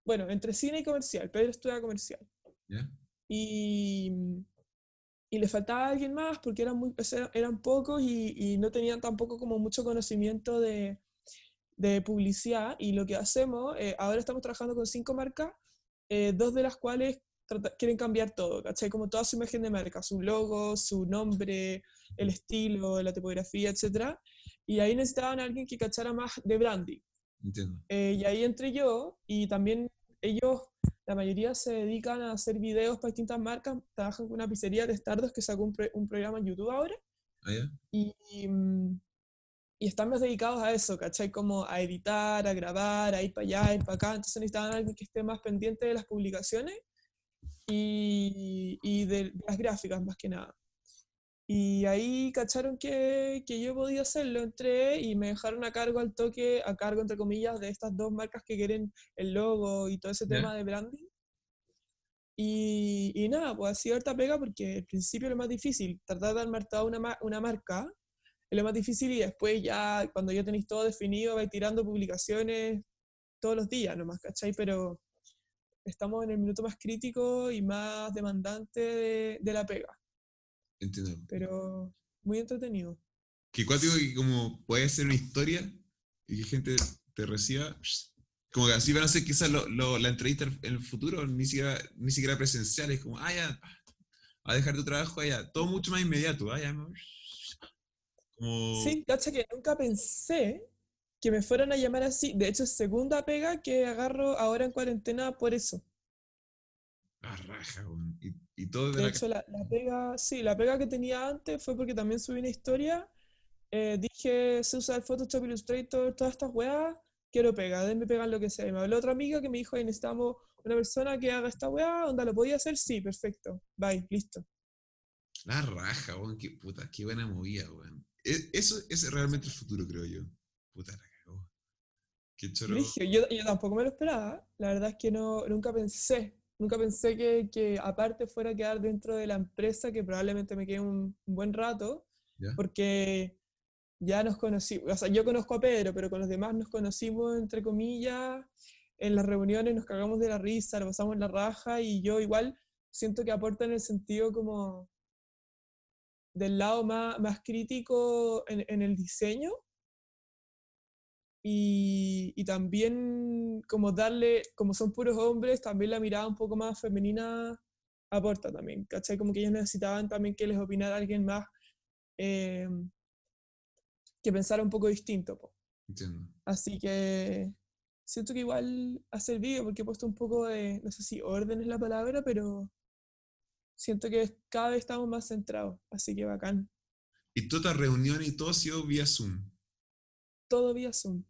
Bueno, entre cine y comercial, Pedro estudia comercial. Y, y le faltaba alguien más porque eran, muy, eran pocos y, y no tenían tampoco como mucho conocimiento de, de publicidad. Y lo que hacemos, eh, ahora estamos trabajando con cinco marcas, eh, dos de las cuales quieren cambiar todo, ¿cachai? Como toda su imagen de marca, su logo, su nombre, el estilo, la tipografía, etc. Y ahí necesitaban a alguien que cachara más de branding. Entiendo. Eh, y ahí entré yo y también ellos, la mayoría se dedican a hacer videos para distintas marcas, trabajan con una pizzería de Stardos que sacó un, programa en YouTube ahora. ¿Ah, ya? y, mm, y, están más dedicados a eso, ¿cachai? Como a editar, a grabar, a ir para allá, a ir para acá. Entonces necesitaban a alguien que esté más pendiente de las publicaciones y, y de, las gráficas más que nada. Y ahí cacharon que, que, yo podía hacerlo, entré y me dejaron a cargo al toque, a cargo entre comillas, de estas dos marcas que quieren el logo y todo ese tema de branding. Y, y, nada, pues ha sido harta pega porque al principio es lo más difícil, tratar de armar toda una, una marca es lo más difícil y después ya cuando ya tenéis todo definido vais tirando publicaciones todos los días nomás, ¿cachai? Pero estamos en el minuto más crítico y más demandante de, de la pega. Entiendo. Pero muy entretenido. Que cuático que como puede ser una historia y que gente te reciba, como que así van a ser quizás lo, la entrevista en el futuro, ni siquiera, ni siquiera presencial, es como, ah, ya, a dejar tu trabajo allá, todo mucho más inmediato, ah, ya, como... Sí, cacha que nunca pensé que me fueran a llamar así, de hecho es segunda pega que agarro ahora en cuarentena por eso. La raja, y de, hecho, la, pega, sí, la pega que tenía antes fue porque también subí una historia. Eh, dije, se usa el Photoshop Illustrator, todas estas weas, quiero pegar, denme pegar lo que sea. Y me habló otra amiga que me dijo, necesitamos una persona que haga esta wea, onda, ¿lo podía hacer? Sí, perfecto. Bye, listo. La raja, weón, qué puta, qué buena movida, weón. E, eso es realmente el futuro, creo yo. Puta la cagó. Qué choro. Yo, yo tampoco me lo esperaba. La verdad es que no, nunca pensé Nunca pensé que, que, aparte fuera a quedar dentro de la empresa, que probablemente me quede un, buen rato, porque ya nos conocimos, o sea, yo conozco a Pedro, pero con los demás nos conocimos, entre comillas, en las reuniones nos cagamos de la risa, lo pasamos en la raja y yo igual siento que aporta en el sentido como del lado más, más crítico en, en el diseño, y, también como darle, como son puros hombres, también la mirada un poco más femenina aporta también, ¿cachai? Como que ellos necesitaban también que les opinara alguien más eh, que pensara un poco distinto. Entiendo. Así que siento que igual ha servido porque he puesto un poco de, no sé si orden es la palabra, pero siento que cada vez estamos más centrados, así que bacán. ¿Y toda reunión y todo ha sido vía Zoom? Todo vía Zoom.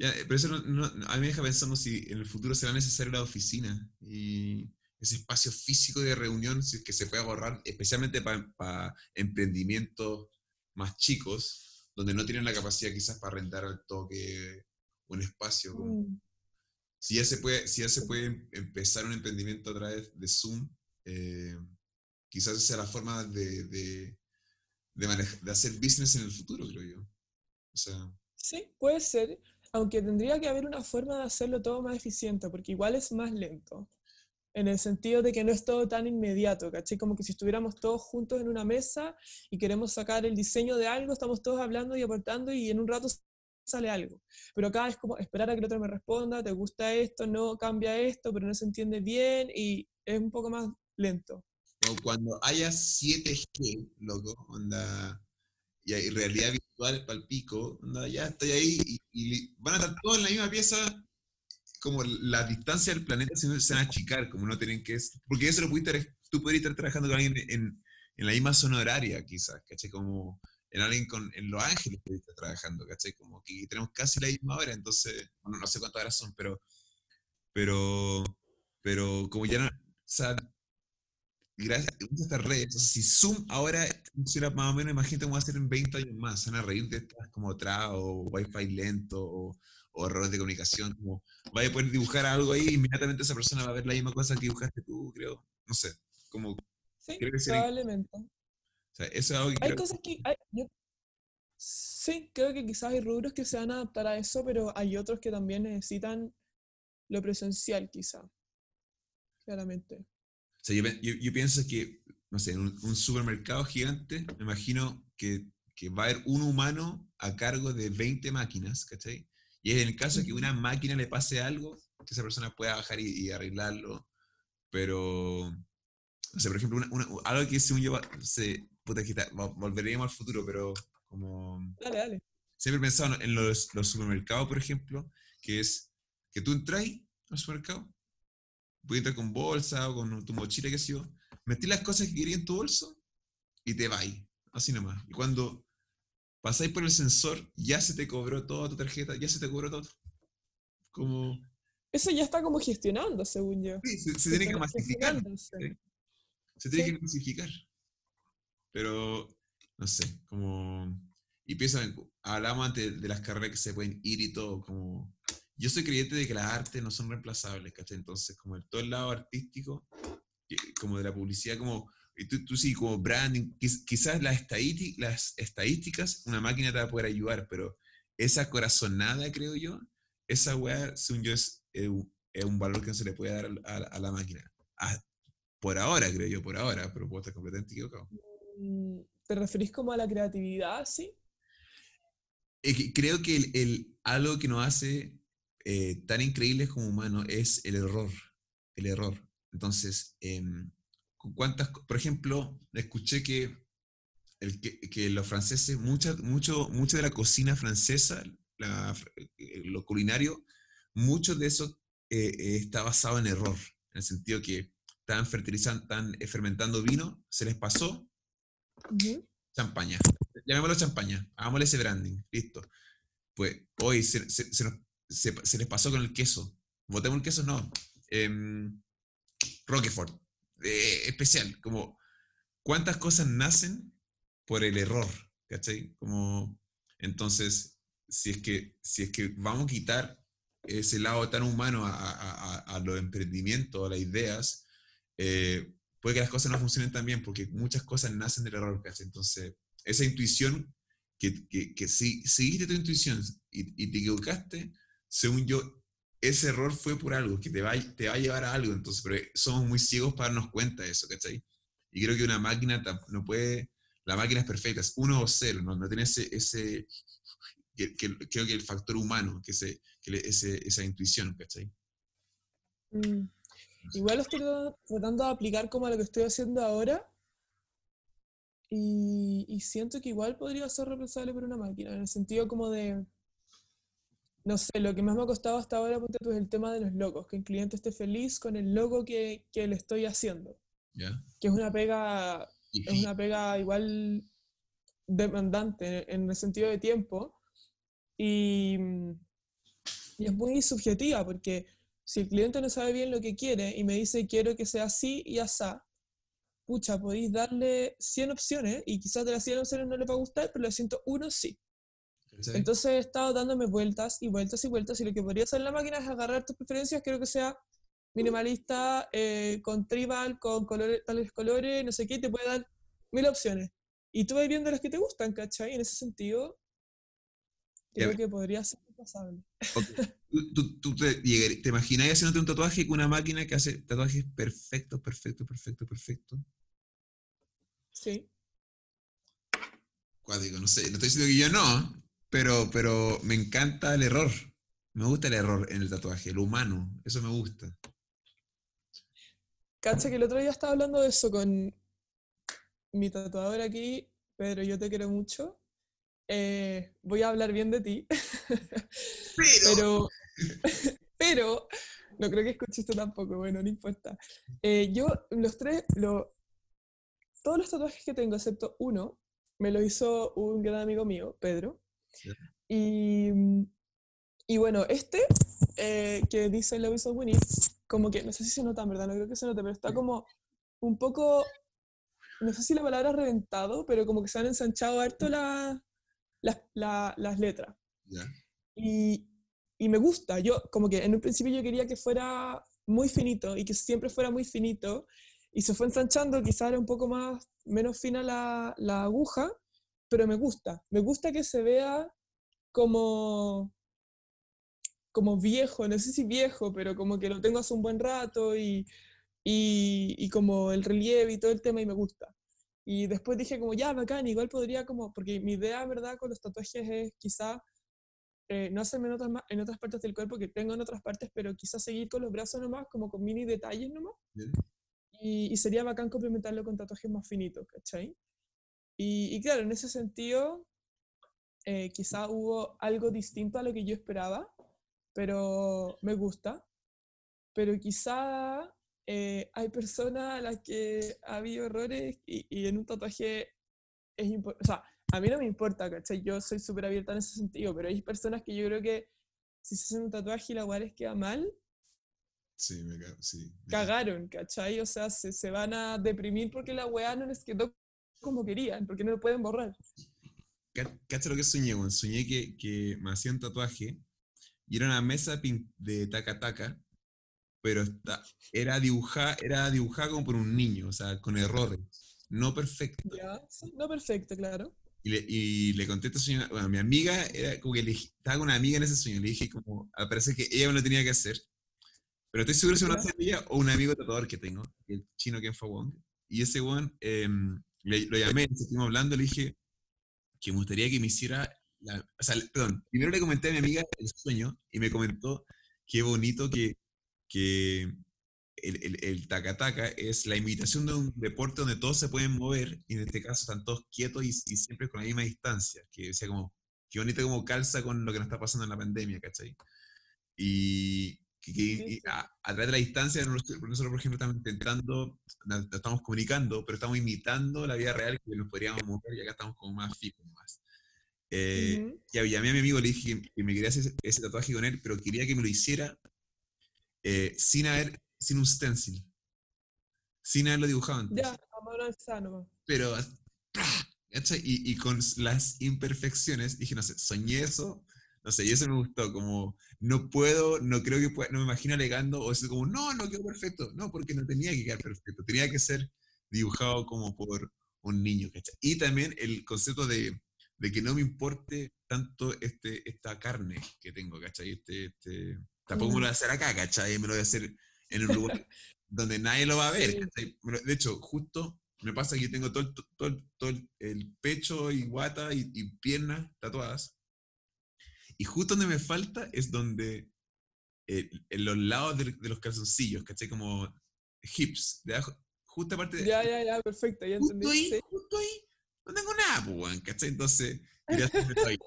Ya, pero eso no, a mí me deja pensando si en el futuro será necesario la oficina y ese espacio físico de reunión que se puede ahorrar, especialmente para emprendimientos más chicos, donde no tienen la capacidad quizás para rentar al toque un espacio. Mm. Si, ya se puede, si ya se puede empezar un emprendimiento a través de Zoom, eh, quizás esa sea la forma de, de, de hacer business en el futuro, creo yo. O sea, sí, puede ser. Aunque tendría que haber una forma de hacerlo todo más eficiente, porque igual es más lento. En el sentido de que no es todo tan inmediato, ¿caché? Como que si estuviéramos todos juntos en una mesa y queremos sacar el diseño de algo, estamos todos hablando y aportando y en un rato sale algo. Pero acá es como esperar a que el otro me responda, ¿te gusta esto? No, cambia esto, pero no se entiende bien y es un poco más lento. Cuando haya 7G, loco, onda, y realidad virtual para el pico, ya estoy ahí y, van a estar todos en la misma pieza, como la distancia del planeta se, van a achicar, como no tienen que... Porque eso lo pudiste, tú podrías estar trabajando con alguien en, en la misma zona horaria, quizás, ¿cachai? Como en alguien con, en Los Ángeles podrías estar trabajando, ¿cachai? Como que tenemos casi la misma hora, entonces, bueno, no sé cuántas horas son, pero, pero, pero como ya no, o sea, gracias a estas redes, si Zoom ahora funciona más o menos, imagínate cómo va a ser en 20 años más, van a reír de estas como trabas o wifi lento o, errores de comunicación, como vaya a poder dibujar algo ahí, inmediatamente esa persona va a ver la misma cosa que dibujaste tú, creo, no sé. Como, Sí, creo que probablemente. o sea, eso es algo que Hay creo- cosas que... hay- yo- sí, creo que quizás hay rubros que se van a adaptar a eso, pero hay otros que también necesitan lo presencial, quizá. Claramente. O sea, yo, yo- yo pienso que, no sé, en un, un supermercado gigante, me imagino que, que va a haber un humano a cargo de 20 máquinas, ¿cachai? Y es en el caso de que una máquina le pase algo, que esa persona pueda bajar y, y arreglarlo, pero, no sé, por ejemplo, una- una- algo que según yo, se, puta, que volveríamos al futuro, pero como Dale, dale. siempre he pensado en los, los supermercados, por ejemplo, que es que tú entras al supermercado, puedes entrar con bolsa o con tu mochila, qué sé yo, metí las cosas que querías en tu bolso y te vas, así nomás. Y cuando pasáis por el sensor, ya se te cobró toda tu tarjeta, ya se te cobró todo. Como, Eso ya está como gestionando, según yo. sí, se, se tiene que masificar. Sí. se tiene Sí. que masificar. Pero, no sé, como... Y pienso, en- hablamos antes de las carreras que se pueden ir y todo, como... Yo soy creyente de que las artes no son reemplazables, ¿cachai? Entonces, como el, todo el lado artístico, como de la publicidad, como... Y tú, tú sí, como branding, quiz- quizás las, estadísti- las estadísticas, una máquina te va a poder ayudar, pero esa corazonada, creo yo, esa weá, según yo, es, un- es un valor que no se le puede dar a, a la máquina. Por ahora, creo yo, por ahora, pero puedo estar completamente equivocado. Mm, ¿Te referís como a la creatividad, sí? Que creo que el, el- algo que nos hace eh, tan increíbles como humanos es el error. El error. Entonces, ¿cu- ¿cuántas, por ejemplo, escuché que, el, que, que los franceses, mucha, mucho, mucha de la cocina francesa, la eh, lo culinario, mucho de eso eh, eh, está basado en error, en el sentido que estaban fertilizando, eh, fermentando vino, se les pasó, champaña. Llamémoslo champaña. Hagámosle ese branding. Listo. Pues hoy se, se- se nos- se- se les pasó con el queso. Votemos el queso, no. Em, Roquefort. Eh, especial. Como, ¿cuántas cosas nacen por el error? ¿Cachai? Como, entonces, si es que, si es que vamos a quitar ese lado tan humano a, a- a- a los emprendimientos, a las ideas, eh, puede que las cosas no funcionen tan bien porque muchas cosas nacen del error, ¿cachai? Entonces, esa intuición, que, que, que si seguiste tu intuición y, y te equivocaste, según yo, ese error fue por algo, que te va, a- llevar a algo, entonces, pero somos muy ciegos para darnos cuenta de eso, ¿cachai? Y creo que una máquina no puede, la máquina es perfecta, es uno o cero, no, no tiene ese, ese creo que el factor humano, que, ese, que ese, esa intuición, ¿cachai? Mm. Igual lo estoy tratando- de aplicar como a lo que estoy haciendo ahora. Y, y siento que igual podría ser reemplazable por una máquina, en el sentido como de, no sé, lo que más me ha costado hasta ahora ponte tú, es el tema de los logos, que el cliente esté feliz con el logo que, que le estoy haciendo, ¿Ya? que es una pega, es una pega igual demandante en el sentido de tiempo y, y es muy subjetiva porque si el cliente no sabe bien lo que quiere y me dice quiero que sea así y asá, pucha, podéis darle 100 opciones y quizás de las 100 opciones no le va a gustar, pero las 101 sí. Entonces he estado dándome vueltas y vueltas y vueltas y lo que podría hacer la máquina es agarrar tus preferencias, quiero que sea minimalista, eh, con tribal, con colores, tales colores, no sé qué, y te puede dar mil opciones. Y tú vas viendo las que te gustan, ¿cachai? En ese sentido, creo que podría ser pasable. ¿Tú, tú- tú te, te imagináis haciéndote un tatuaje con una máquina que hace tatuajes perfectos, perfecto, perfecto, perfecto? Sí. Cuático, no sé, no estoy diciendo que yo no, pero, pero me encanta el error. Me gusta el error en el tatuaje, lo humano, eso me gusta. Cacha que el otro día estaba hablando de eso con mi tatuador aquí, Pedro, yo te quiero mucho. Eh, voy a hablar bien de ti, pero, pero no creo que escuches esto tampoco, bueno, no importa. Eh, yo, los tres, lo- todos los tatuajes que tengo, excepto uno, me lo hizo un gran amigo mío, Pedro. Y, y bueno, este, eh, que dice Lewis of Winnie, como que, no sé si se nota, en verdad, no creo que se note, pero está como un poco, no sé si la palabra es reventado, pero como que se han ensanchado harto la- las- la- las letras. Ya. Y, y me gusta. Yo, como que en un principio yo quería que fuera muy finito y que siempre fuera muy finito. y se fue ensanchando, quizá era un poco más, menos fina la, la aguja, pero me gusta, me gusta que se vea como, como viejo, no sé si viejo, pero como que lo tengo hace un buen rato y, y, y como el relieve y todo el tema y me gusta. Y después dije como, ya, bacán, igual podría como, porque mi idea, ¿verdad?, con los tatuajes es quizá eh, no hacerme en otras, en otras partes del cuerpo que tengo en otras partes, pero quizá seguir con los brazos nomás, como con mini detalles nomás. Y, y, sería bacán complementarlo con tatuajes más finitos, ¿cachai? Y, y claro, en ese sentido, eh, quizá hubo algo distinto a lo que yo esperaba, pero me gusta. Pero quizá eh, hay personas a las que ha habido errores y, y en un tatuaje es importante. O sea, a mí no me importa, ¿cachai? Yo soy súper abierta en ese sentido, pero hay personas que yo creo que si se hacen un tatuaje y la weá les queda mal, sí, me sí, me cagaron, ¿cachai? O sea, se, se, van a deprimir porque la weá no les quedó como querían, porque no lo pueden borrar. ¿Cacha lo que soñé, weón? Soñé que, que me hacían un tatuaje y era una mesa de taca-taca, pero está, era dibujada era dibujada como por un niño, o sea, con errores, no perfecto. Ya, sí, no perfecto, claro. Y le, y le conté a esta señora, bueno, mi amiga, era como que le, estaba con una amiga en ese sueño, le dije como, parece que ella me lo tenía que hacer, pero estoy seguro si me lo hace ella o un amigo tatuador que tengo, el chino Ken Wong, y ese one, eh, le, lo llamé, estuvimos hablando, le dije que me gustaría que me hiciera, la, o sea, perdón, primero le comenté a mi amiga el sueño y me comentó qué bonito que, que el, el, el taca-taca es la imitación de un deporte donde todos se pueden mover, y en este caso están todos quietos y, y siempre con la misma distancia, que decía como, qué bonito como calza con lo que nos está pasando en la pandemia, ¿cachai? Y, que, que y a, a, través de la distancia, nosotros, por ejemplo, estamos intentando, nos estamos comunicando, pero estamos imitando la vida real que nos podríamos mover y acá estamos como más fijos más. Eh, uh -huh. Y llamé a mi amigo, le dije que, que me quería hacer ese, ese, tatuaje con él, pero quería que me lo hiciera eh, sin haber sin un stencil. Sin haberlo dibujado antes. Ya, a sano. Pero, y, y, con las imperfecciones, dije, no sé, soñé eso, no sé, y eso me gustó, como, no puedo, no creo que pueda, no me imagino alegando, o es como, no, no quedó perfecto. No, porque no tenía que quedar perfecto, tenía que ser dibujado como por un niño, ¿cachai? Y también el concepto de, de que no me importe tanto este, esta carne que tengo, ¿cachai? Este, este, tampoco me lo voy a hacer acá, ¿cachai? Me lo voy a hacer en un lugar donde nadie lo va a ver. Sí. De hecho, justo me pasa que tengo todo, todo, todo el pecho y guata y, y, piernas tatuadas. Y justo donde me falta es donde, eh, en los lados de, de, los calzoncillos, ¿cachai? Como hips, de abajo, justo aparte de... Ya, ya, ya, perfecto, ya justo entendí. Ahí, sí. Justo ahí, no tengo nada, pues, ¿cachai? Entonces,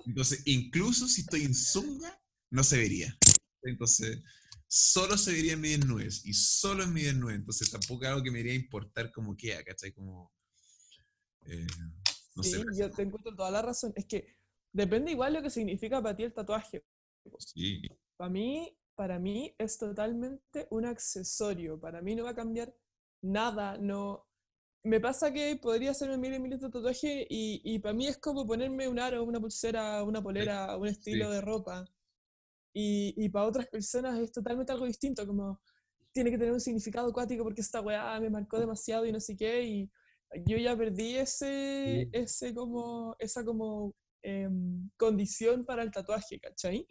entonces, incluso si estoy en zunga, no se vería. Entonces, solo se vería en mi desnudez y solo en mi desnudez. Entonces tampoco es algo que me iría a importar como queda, ¿cachai? Como. Eh, no sí, sé, yo te encuentro toda la razón. Es que depende igual lo que significa para ti el tatuaje. Sí. Para mí, para mí es totalmente un accesorio. Para mí no va a cambiar nada. No. Me pasa que podría hacerme mil y mil de tatuaje y, y para mí es como ponerme un aro, una pulsera, una polera, un estilo sí. de ropa. Y, y, para otras personas es totalmente algo distinto, como tiene que tener un significado acuático porque esta weá me marcó demasiado y no sé qué, y yo ya perdí ese, sí. ese como, esa como eh, condición para el tatuaje, ¿cachai?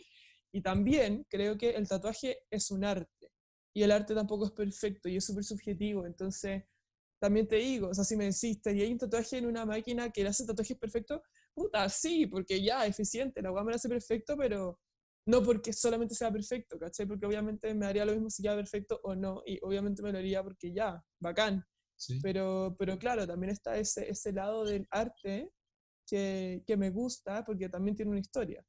Y también creo que el tatuaje es un arte, y el arte tampoco es perfecto, y es súper subjetivo, entonces también te digo, o sea, si me decís, y hay un tatuaje en una máquina que le hace tatuajes perfectos? Puta, sí, porque ya, eficiente, la weá me lo hace perfecto, pero no porque solamente sea perfecto, ¿cachai? Porque obviamente me haría lo mismo si queda perfecto o no, y obviamente me lo haría porque ya, bacán. Sí. Pero, pero claro, también está ese, ese lado del arte que, que me gusta porque también tiene una historia.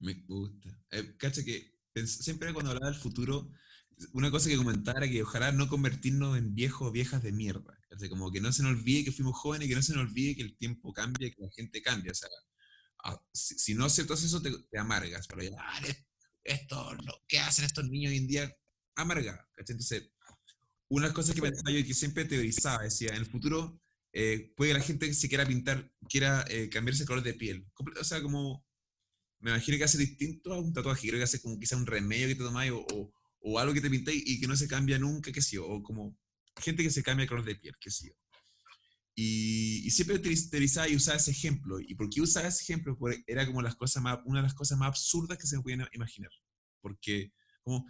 Me gusta. Eh, cacha que siempre cuando hablaba del futuro, una cosa que comentaba era que ojalá no convertirnos en viejos o viejas de mierda. ¿cachai? Como que no se nos olvide que fuimos jóvenes, que no se nos olvide que el tiempo cambia, que la gente cambia. O sea, si, si, no aceptas eso, te, te amargas. Pero ya, ah, esto, lo que hacen estos niños hoy en día, amarga. ¿cachai? Entonces, una cosa que pensaba yo y que siempre teorizaba, decía, en el futuro eh, puede que la gente se quiera pintar, quiera eh, cambiarse el color de piel. O sea, como, me imagino que hace distinto a un tatuaje, creo que hace como quizá un remedio que te tomáis o, o, algo que te pintáis y que no se cambia nunca, qué sé o como, gente que se cambia el color de piel, qué sé yo. Y, y siempre utilizaba y usaba ese ejemplo. ¿Y por qué usaba ese ejemplo? Porque era como las cosas más, una de las cosas más absurdas que se me imaginar. Porque, como,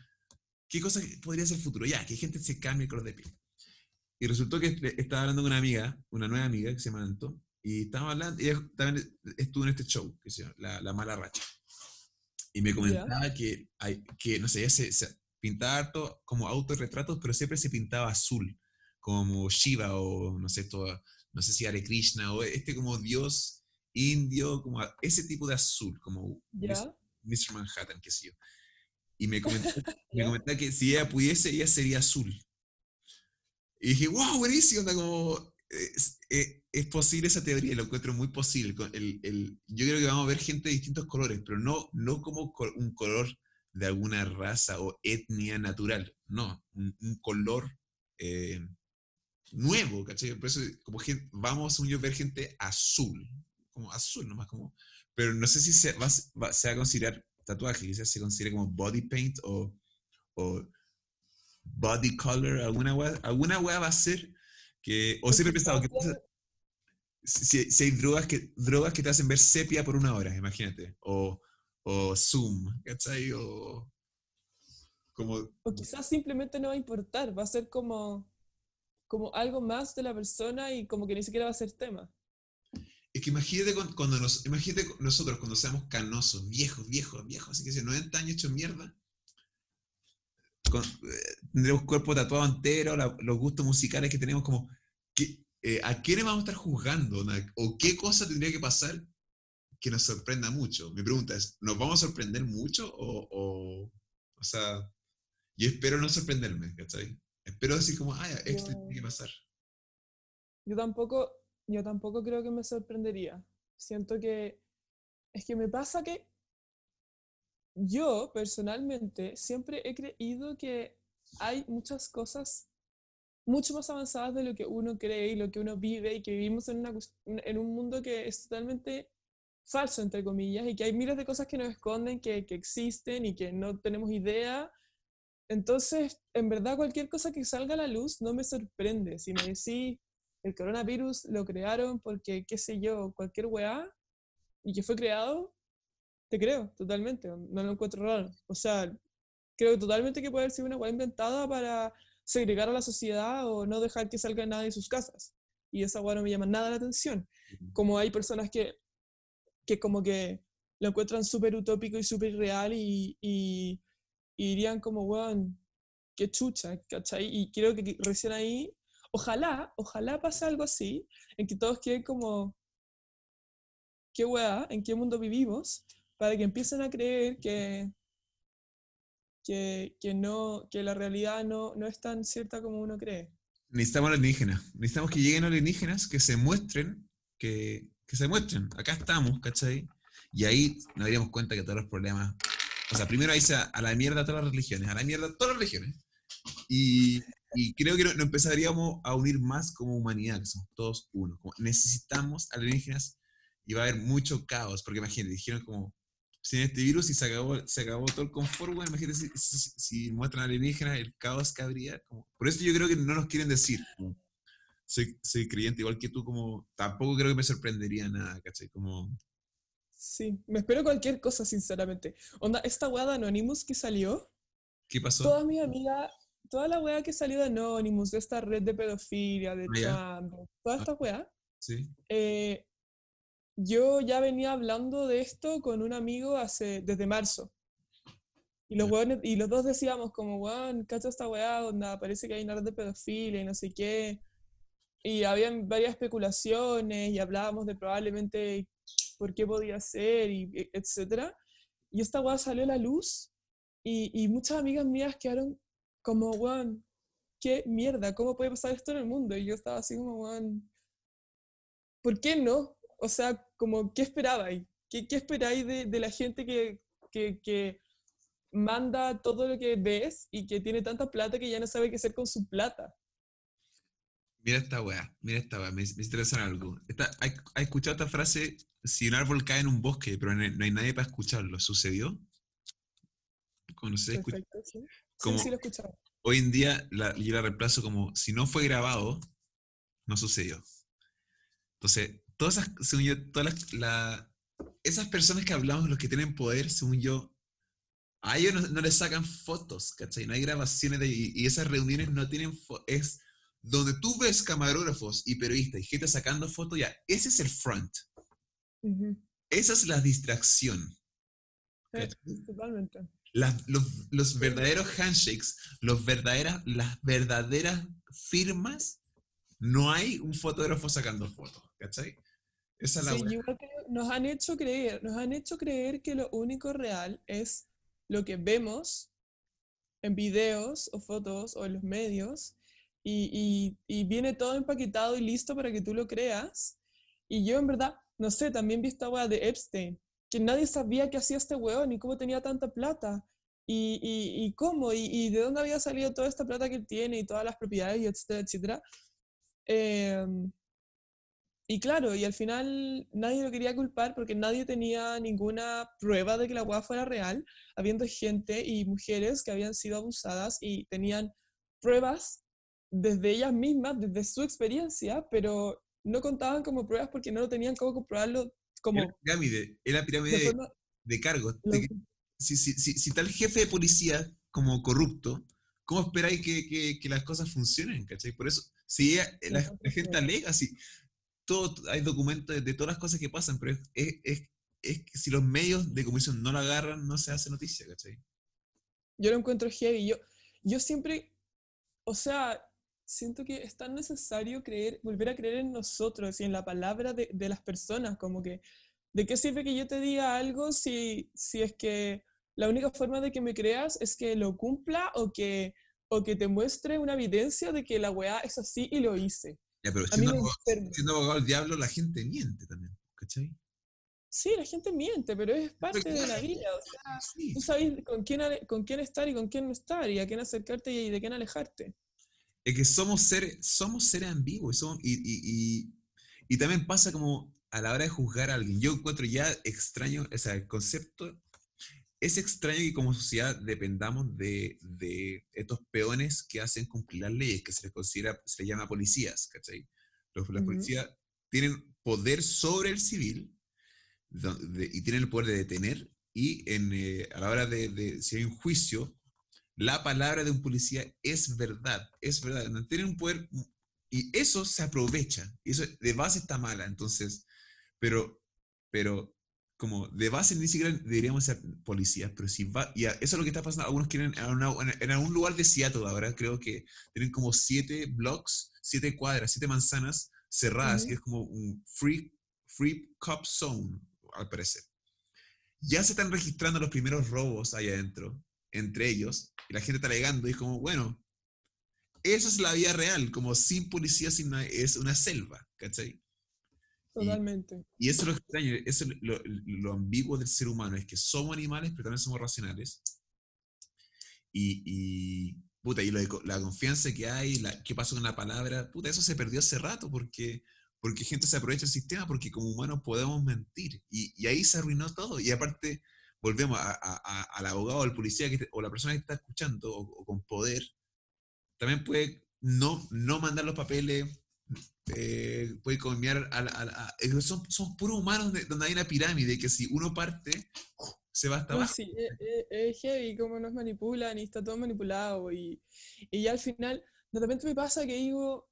¿qué cosa podría ser el futuro? Ya, que gente se cambie el color de piel. Y resultó que estaba hablando con una amiga, una nueva amiga que se llama Anto, y estaba hablando, y ella también estuvo en este show, que se llama La, la Mala Racha. Y me comentaba que, hay, que, no sé, ella se, se pintaba harto como autorretratos, pero siempre se pintaba azul, como Shiva o no sé, todo, no sé si Hare Krishna o este como dios indio, como ese tipo de azul, como Mr. Manhattan, qué sé yo. Y me comentaba, me comentaba que si ella pudiese, ella sería azul. Y dije, wow, buenísimo, como, es, eh, es, posible esa teoría, lo encuentro muy posible. El, el, yo creo que vamos a ver gente de distintos colores, pero no, no como un color de alguna raza o etnia natural, no, un, color eh, nuevo, ¿cachai? Por eso como gente, vamos a ver gente azul, como azul nomás, como, pero no sé si se va, se va a considerar tatuaje, quizás se considere como body paint o body color, alguna wea, alguna wea va a ser que, o siempre he pensado que si, si, hay drogas que, drogas que te hacen ver sepia por una hora, imagínate, o, o Zoom, ¿cachai? O, como... o quizás simplemente no va a importar, va a ser como, como algo más de la persona y como que ni siquiera va a ser tema. Es que imagínate cuando nos, imagínate nosotros cuando seamos canosos, viejos, viejos, viejos, así que si 90 años hecho mierda, eh, tendremos cuerpo tatuado entero, los gustos musicales que tenemos, como, eh, ¿a quiénes vamos a estar juzgando? ¿O qué cosa tendría que pasar que nos sorprenda mucho? Mi pregunta es, ¿nos vamos a sorprender mucho? O, o, o sea, yo espero no sorprenderme, ¿cachai? Espero decir como, ah, esto tiene que pasar. Yo tampoco, yo tampoco creo que me sorprendería. Siento que, es que me pasa que yo personalmente siempre he creído que hay muchas cosas mucho más avanzadas de lo que uno cree y lo que uno vive y que vivimos en, una, en un mundo que es totalmente falso, entre comillas, y que hay miles de cosas que nos esconden, que, que existen y que no tenemos idea. Entonces, en verdad, cualquier cosa que salga a la luz no me sorprende. Si me decís, el coronavirus lo crearon porque, qué sé yo, cualquier weá, y que fue creado, te creo, totalmente, no lo encuentro raro. O sea, creo totalmente que puede haber sido una weá inventada para segregar a la sociedad o no dejar que salga nada de sus casas. Y esa weá no me llama nada la atención. Como hay personas que, que como que lo encuentran súper utópico y súper real y, y, dirían como, weón, qué chucha, ¿cachai? Y creo que recién ahí, ojalá, ojalá pase algo así, en que todos queden como, qué weá, en qué mundo vivimos, para que empiecen a creer que, que, que, no, que la realidad no, no es tan cierta como uno cree. Necesitamos alienígenas. Necesitamos que lleguen alienígenas que se muestren, que, que se muestren. Acá estamos, ¿cachai? Y ahí nos daríamos cuenta que todos los problemas. O sea, primero ahí se a, la mierda todas las religiones, a la mierda todas las religiones. Y, y creo que nos no empezaríamos a unir más como humanidad, que somos todos uno. necesitamos alienígenas y va a haber mucho caos, porque imagínate, dijeron como sin este virus y se acabó, se acabó todo el confort, bueno, imagínate si, si, muestran alienígenas, el caos que habría. Como, por eso yo creo que no nos quieren decir. soy, soy creyente igual que tú, como tampoco creo que me sorprendería nada, ¿cachai? Como... Sí, me espero cualquier cosa, sinceramente. Onda, esta weá de Anonymous que salió. ¿Qué pasó? Toda mi amiga, toda la weá que salió de Anonymous, de esta red de pedofilia, de ah, Trump, toda esta weá. Sí. Eh, yo ya venía hablando de esto con un amigo hace, desde marzo. Y los, y los dos decíamos como, weón, cacho esta weá, donde parece que hay una red de pedofilia y no sé qué. Y habían varias especulaciones y hablábamos de probablemente por qué podía ser, y e, etcétera. Y esta weá salió a la luz y, y muchas amigas mías quedaron como, weón, qué mierda, ¿cómo puede pasar esto en el mundo? Y yo estaba así como, weón, ¿por qué no? o sea, como, ¿qué esperabais? ¿Qué, qué esperáis de, de, la gente que, que, que, manda todo lo que ves y que tiene tanta plata que ya no sabe qué hacer con su plata? Mira esta weá, mira esta weá, me, me interesa algo. ¿Has escuchado esta frase? Si un árbol cae en un bosque, pero no hay, nadie para escucharlo, ¿sucedió? ¿Cómo no se Perfecto, sí. Como, sí, sí, lo he escuchado. hoy en día la, yo la reemplazo como, si no fue grabado, no sucedió. Entonces, todas esas, según yo, todas las, esas personas que hablamos, los que tienen poder, según yo, a ellos no, les sacan fotos, ¿cachai? No hay grabaciones de y, y esas reuniones no tienen es donde tú ves camarógrafos y periodistas y gente sacando fotos, ya, ese es el front. Esa es la distracción. totalmente. los, verdaderos handshakes, los verdaderas, las verdaderas firmas, no hay un fotógrafo sacando fotos, ¿cachai? Esa es la sí, nos han hecho creer, nos han hecho creer que lo único real es lo que vemos en videos o fotos o en los medios y, viene todo empaquetado y listo para que tú lo creas. Y yo en verdad, no sé, también vi esta weá de Epstein, que nadie sabía qué hacía este weón ni cómo tenía tanta plata. Y, y, cómo, y, de dónde había salido toda esta plata que él tiene y todas las propiedades, y etcétera, etcétera. Em, y claro, y al final nadie lo quería culpar porque nadie tenía ninguna prueba de que la weá fuera real, habiendo gente y mujeres que habían sido abusadas y tenían pruebas desde ellas mismas, desde su experiencia, pero no contaban como pruebas porque no lo tenían como comprobarlo como... Era pirámide, era pirámide de, cargos. si, si, si, tal jefe de policía como corrupto, ¿cómo esperáis que, que, las cosas funcionen? ¿cachai? Por eso, si la, gente alega, si todo, hay documentos de, todas las cosas que pasan, pero es, es, es, que si los medios de comisión no la agarran, no se hace noticia, ¿cachai? Yo lo encuentro heavy. Yo, yo siempre, o sea, siento que es tan necesario creer, volver a creer en nosotros y en la palabra de, de, las personas, como que, ¿de qué sirve que yo te diga algo si, si es que la única forma de que me creas es que lo cumpla o que, o que te muestre una evidencia de que la weá es así y lo hice? Ya, pero siendo, abogado, siendo abogado del diablo, la gente miente también, ¿cachai? Sí, la gente miente, pero es parte de la vida. O sea, tú sabes con quién, con quién estar y con quién no estar, y a quién acercarte y de quién alejarte es que somos seres, somos seres ambiguos y, y, y, también pasa como a la hora de juzgar a alguien. Yo encuentro ya extraño, o sea, el concepto es extraño que como sociedad dependamos de, de estos peones que hacen cumplir las leyes, que se les considera, se les llama policías, ¿cachai? Los, policías tienen poder sobre el civil y tienen el poder de detener y en, eh, a la hora de, de, si hay un juicio, la palabra de un policía es verdad, es verdad. Tienen un poder y eso se aprovecha. Y eso de base está mala, entonces, pero, pero como de base ni siquiera deberíamos ser policías, pero si va, y eso es lo que está pasando, algunos quieren, en, algún lugar de Seattle ahora, creo que tienen como siete blocks, siete cuadras, siete manzanas cerradas, y es como un free, free cop zone, al parecer. Ya se están registrando los primeros robos ahí adentro, entre ellos, y la gente está alegando, y es como, bueno, esa es la vida real, como sin policía sin es una selva, ¿cachai? Totalmente. Y, eso es lo extraño, eso es lo, ambiguo del ser humano, es que somos animales, pero también somos racionales. Y, y puta, y la confianza que hay, la, qué pasó con la palabra, puta, eso se perdió hace rato porque, porque gente se aprovecha del sistema, porque como humanos podemos mentir. Y, y ahí se arruinó todo. Y aparte, volvemos al abogado, al policía o la persona que está escuchando o, con poder, también puede no, no mandar los papeles, eh, puede comer a, a, eh, son, son puros humanos donde hay una pirámide que si uno parte, se va hasta abajo. Sí, es, heavy cómo nos manipulan y está todo manipulado y, y ya al final, de repente me pasa que digo,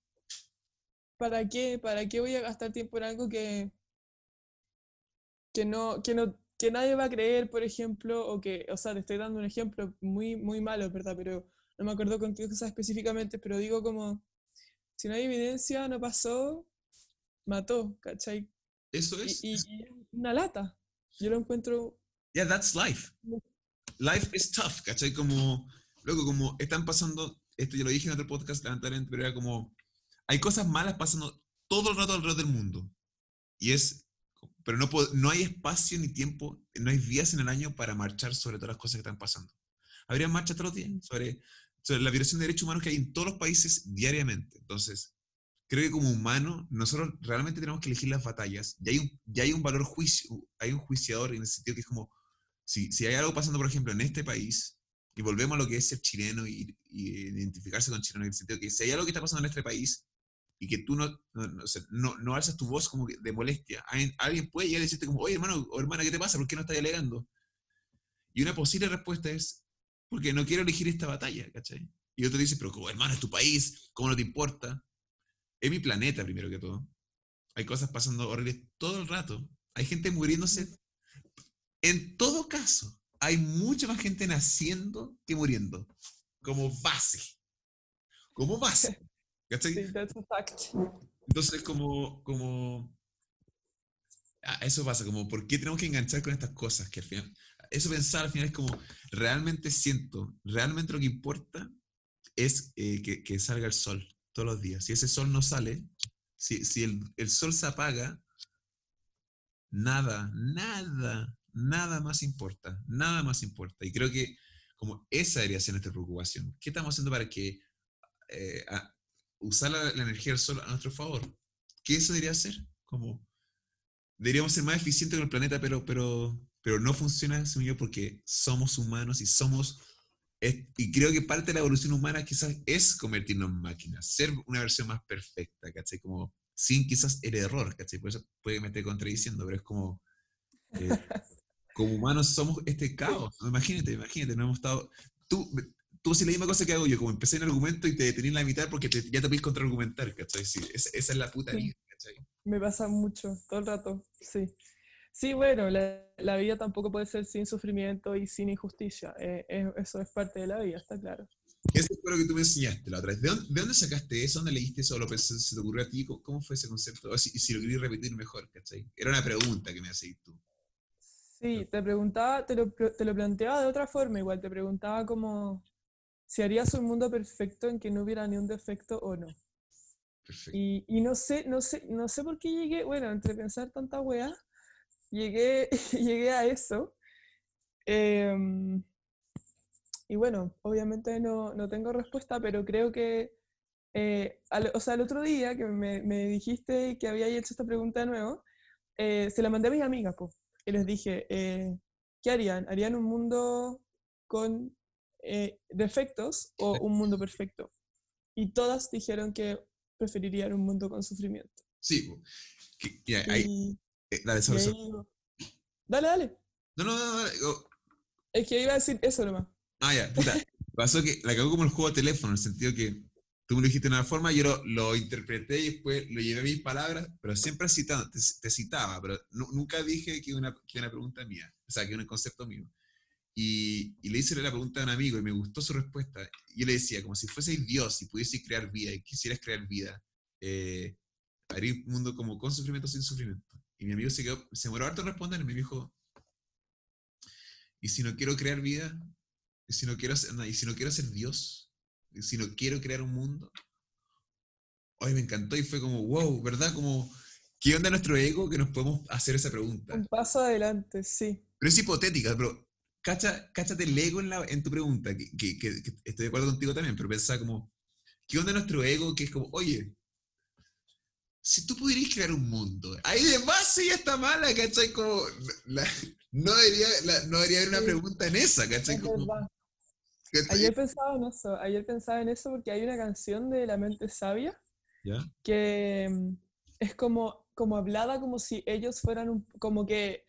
¿para qué? ¿Para qué voy a gastar tiempo en algo que, que no, que no que nadie va a creer, por ejemplo, o que, o sea, te estoy dando un ejemplo muy, muy malo, ¿verdad? Pero no me acuerdo con qué cosas específicamente, pero digo como, si no hay evidencia, no pasó, mató, ¿cachai? Eso es. Y, una lata. Yo lo encuentro... Yeah, that's life. Life is tough, ¿cachai? Como, luego, como están pasando, esto ya lo dije en otro podcast, lamentablemente, pero era como, hay cosas malas pasando todo el rato alrededor del mundo. Y es pero no, no hay espacio ni tiempo, no hay días en el año para marchar sobre todas las cosas que están pasando. Habría marchas todos los días sobre, la violación de derechos humanos que hay en todos los países diariamente. Entonces, creo que como humanos, nosotros realmente tenemos que elegir las batallas. Y hay un, ya hay un valor juicio, hay un juiciador en el sentido que es como, si, si hay algo pasando, por ejemplo, en este país, y volvemos a lo que es ser chileno y, identificarse con chileno en el sentido que si hay algo que está pasando en este país y que tú no, no, no, alzas tu voz como de molestia, alguien puede llegar y decirte como, oye hermano o hermana, ¿qué te pasa? ¿Por qué no estás alegando? Y una posible respuesta es, porque no quiero elegir esta batalla, ¿cachai? Y otro dice, pero como hermano, es tu país, ¿cómo no te importa? Es mi planeta, primero que todo. Hay cosas pasando horribles todo el rato. Hay gente muriéndose. En todo caso, hay mucha más gente naciendo que muriendo. Como base. Como base. ¿Cachai? Sí, that's a fact. Entonces, como, como... Ah, eso pasa, como, ¿por qué tenemos que enganchar con estas cosas? Que al final, eso pensar al final es como, realmente siento, realmente lo que importa es eh, que, que, salga el sol todos los días. Si ese sol no sale, si, si el, el sol se apaga, nada, nada, nada más importa, nada más importa. Y creo que como esa debería ser nuestra preocupación. ¿Qué estamos haciendo para que eh, usar la, energía del sol a nuestro favor? ¿Qué eso debería ser? Como deberíamos ser más eficientes con el planeta, pero, pero, pero no funciona, yo, porque somos humanos y somos y creo que parte de la evolución humana quizás es convertirnos en máquinas, ser una versión más perfecta, ¿cachai? Como sin quizás el error, ¿cachai? Por eso puede que me esté contradiciendo, pero es como, eh, como humanos somos este caos. Imagínate, imagínate, no hemos estado... Tú, tú haces la misma cosa que hago yo, como empecé en argumento y te detenís en la mitad porque te, ya te puedes contraargumentar, ¿cachai? Sí, esa, esa, es la puta vida, ¿cachai? Me pasa mucho, todo el rato, sí. Sí, bueno, la, vida tampoco puede ser sin sufrimiento y sin injusticia. Eh, eso es parte de la vida, está claro. Eso es lo que tú me enseñaste la otra vez. ¿De dónde, sacaste eso? ¿Dónde leíste eso? ¿Lo se, te ocurrió a ti? ¿Cómo fue ese concepto? Y si, lo querías repetir mejor, ¿cachai? Era una pregunta que me hacías tú. Sí, te preguntaba, te lo, te lo planteaba de otra forma igual. Te preguntaba como si harías un mundo perfecto en que no hubiera ni un defecto o no. Perfecto. Y, y no sé, no sé, no sé por qué llegué, bueno, entre pensar tanta weá, llegué, llegué a eso. Em, y bueno, obviamente no, no, tengo respuesta, pero creo que, eh, o sea, el otro día que me, me, dijiste que había hecho esta pregunta de nuevo, eh, se la mandé a mis amigas, pues, y les dije, eh, ¿qué harían? ¿Harían un mundo con defectos o un mundo perfecto? Y todas dijeron que preferirían un mundo con sufrimiento. Sí, que, hay, eh, dale, Dale, dale. No, no, no, dale. Es que iba a decir eso nomás. Ah, ya, puta. Pasó que la cagó como el juego de teléfono, en el sentido que tú me lo dijiste de una forma, yo lo, lo, interpreté y después lo llevé a mis palabras, pero siempre citando, te, citaba, pero nunca dije que una, que una pregunta mía, o sea, que un concepto mío. Y, y, le hice la pregunta a un amigo y me gustó su respuesta. Y yo le decía, como si fueseis Dios y pudieseis crear vida y quisieras crear vida, eh, haría un mundo como con sufrimiento sin sufrimiento. Y mi amigo se quedó, se demoró harto responder y me dijo, ¿y si no quiero crear vida? ¿Y si no quiero ser, ¿y si no quiero ser Dios? ¿Y si no quiero crear un mundo? Hoy me encantó y fue como, wow, ¿verdad? Como, ¿qué onda nuestro ego que nos podemos hacer esa pregunta? Un paso adelante, sí. Pero es hipotética, pero cacha, cáchate el ego en, la, en tu pregunta, que, que, estoy de acuerdo contigo también, pero pensá como, ¿qué onda nuestro ego que es como, oye, si tú pudieras crear un mundo, ahí de base ya está mala, ¿cachai? Como, no, debería, no debería haber una pregunta en esa, ¿cachai? Ayer pensaba en eso, ayer pensaba en eso porque hay una canción de La Mente Sabia que mm, es como, como hablada como si ellos fueran un, como que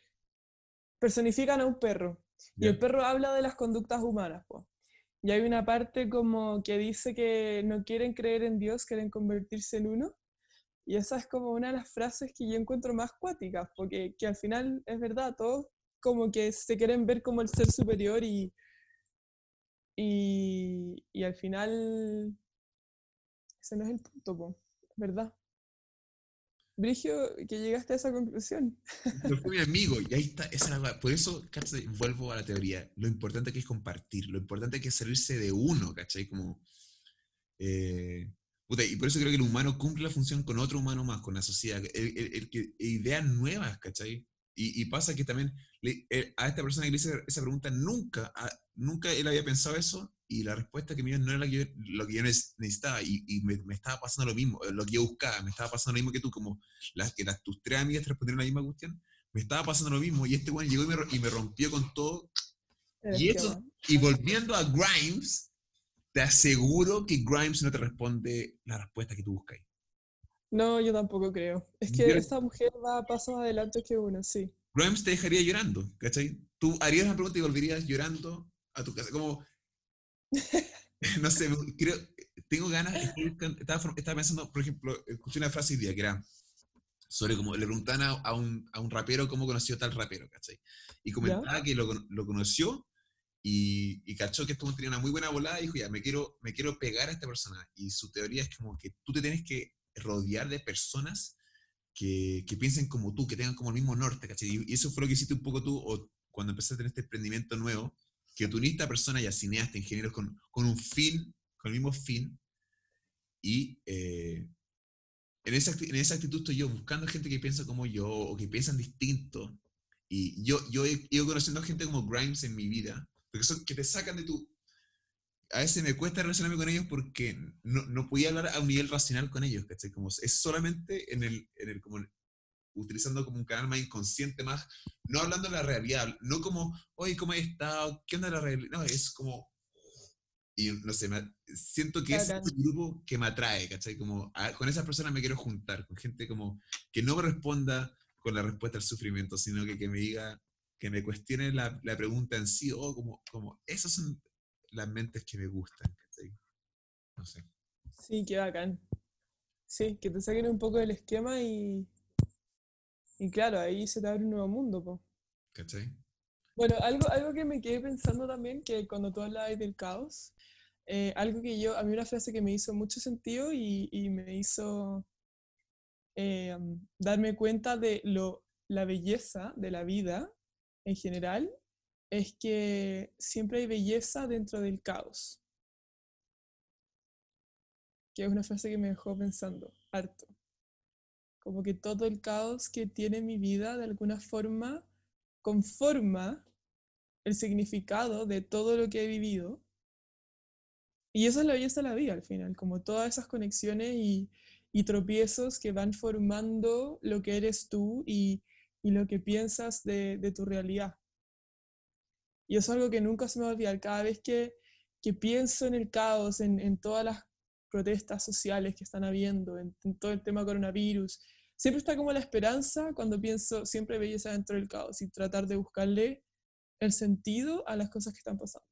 personifican a un perro. Y el perro habla de las conductas humanas. Y hay una parte como que dice que no quieren creer en Dios, quieren convertirse en uno. Y esa es como una de las frases que yo encuentro más cuáticas, porque que al final es verdad, todos como que se quieren ver como el ser superior y, y, y al final ese no es el punto, ¿verdad? Brigio, que llegaste a esa conclusión. Pero fue mi amigo, y ahí está, esa Por eso, ¿cachai? Vuelvo a la teoría. Lo importante que es compartir, lo importante que es salirse de uno, ¿cachai? Como, eh, y por eso creo que el humano cumple la función con otro humano más, con la sociedad, el, que ideas nuevas, ¿cachai? Y, pasa que también a esta persona que le hice esa pregunta nunca, nunca él había pensado eso y la respuesta que me dio no era lo que yo necesitaba y, me, estaba pasando lo mismo, lo que yo buscaba, me estaba pasando lo mismo que tú, como las que las, tus tres amigas te respondieron la misma cuestión, me estaba pasando lo mismo y este güey llegó y me, y me rompió con todo Y, eso, y volviendo a Grimes, te aseguro que Grimes no te responde la respuesta que tú buscas. No, yo tampoco creo. Es que esta mujer va a pasos adelante que uno, sí. Grimes te dejaría llorando, ¿cachai? Tú harías una pregunta y volverías llorando a tu casa. Como. no sé, creo. Tengo ganas. Estaba, estaba, pensando, por ejemplo, escuché una frase hoy día que era sobre cómo le preguntaban a, un, a, un, rapero cómo conoció tal rapero, ¿cachai? Y comentaba que lo, lo, conoció y, y, cachó que esto tenía una muy buena volada y dijo, ya, me quiero, me quiero pegar a esta persona. Y su teoría es como que tú te tienes que rodear de personas que, que piensen como tú, que tengan como el mismo norte, ¿cachai? Y, eso fue lo que hiciste un poco tú o cuando empezaste a tener este emprendimiento nuevo, que tú uniste a personas ya cineastas, ingenieros con, con un fin, con el mismo fin. Y eh, en esa, en esa actitud estoy yo, buscando gente que piensa como yo o que piensan distinto. Y yo, yo he ido conociendo gente como Grimes en mi vida, porque son que te sacan de tu... A veces me cuesta relacionarme con ellos porque no, no podía hablar a un nivel racional con ellos, ¿cachai? Como es solamente en el, en el, como utilizando como un canal más inconsciente, más, no hablando de la realidad, no como, oye, ¿cómo has estado? ¿Qué onda la realidad? No, es como, y no sé, siento que es el grupo que me atrae, ¿cachai? Como con esas personas me quiero juntar, con gente como que no me responda con la respuesta al sufrimiento, sino que, que me diga, que me cuestione la, la pregunta en sí, o como, como, esas son las mentes que me gustan, ¿cachai? No sé. Sí, qué bacán. Sí, que te saquen un poco del esquema y, y claro, ahí se te abre un nuevo mundo, po. ¿Cachai? Bueno, algo, algo que me quedé pensando también, que cuando tú hablabas del caos, eh, algo que yo, a mí una frase que me hizo mucho sentido y, y me hizo eh, darme cuenta de lo, la belleza de la vida en general, es que siempre hay belleza dentro del caos. Que es una frase que me dejó pensando harto. Como que todo el caos que tiene mi vida de alguna forma conforma el significado de todo lo que he vivido. Y eso es la belleza de la vida al final, como todas esas conexiones y, tropiezos que van formando lo que eres tú y, lo que piensas de, tu realidad. Y es algo que nunca se me va a olvidar. Cada vez que, pienso en el caos, en, todas las protestas sociales que están habiendo, en, en, todo el tema coronavirus, siempre está como la esperanza cuando pienso siempre belleza dentro del caos y tratar de buscarle el sentido a las cosas que están pasando.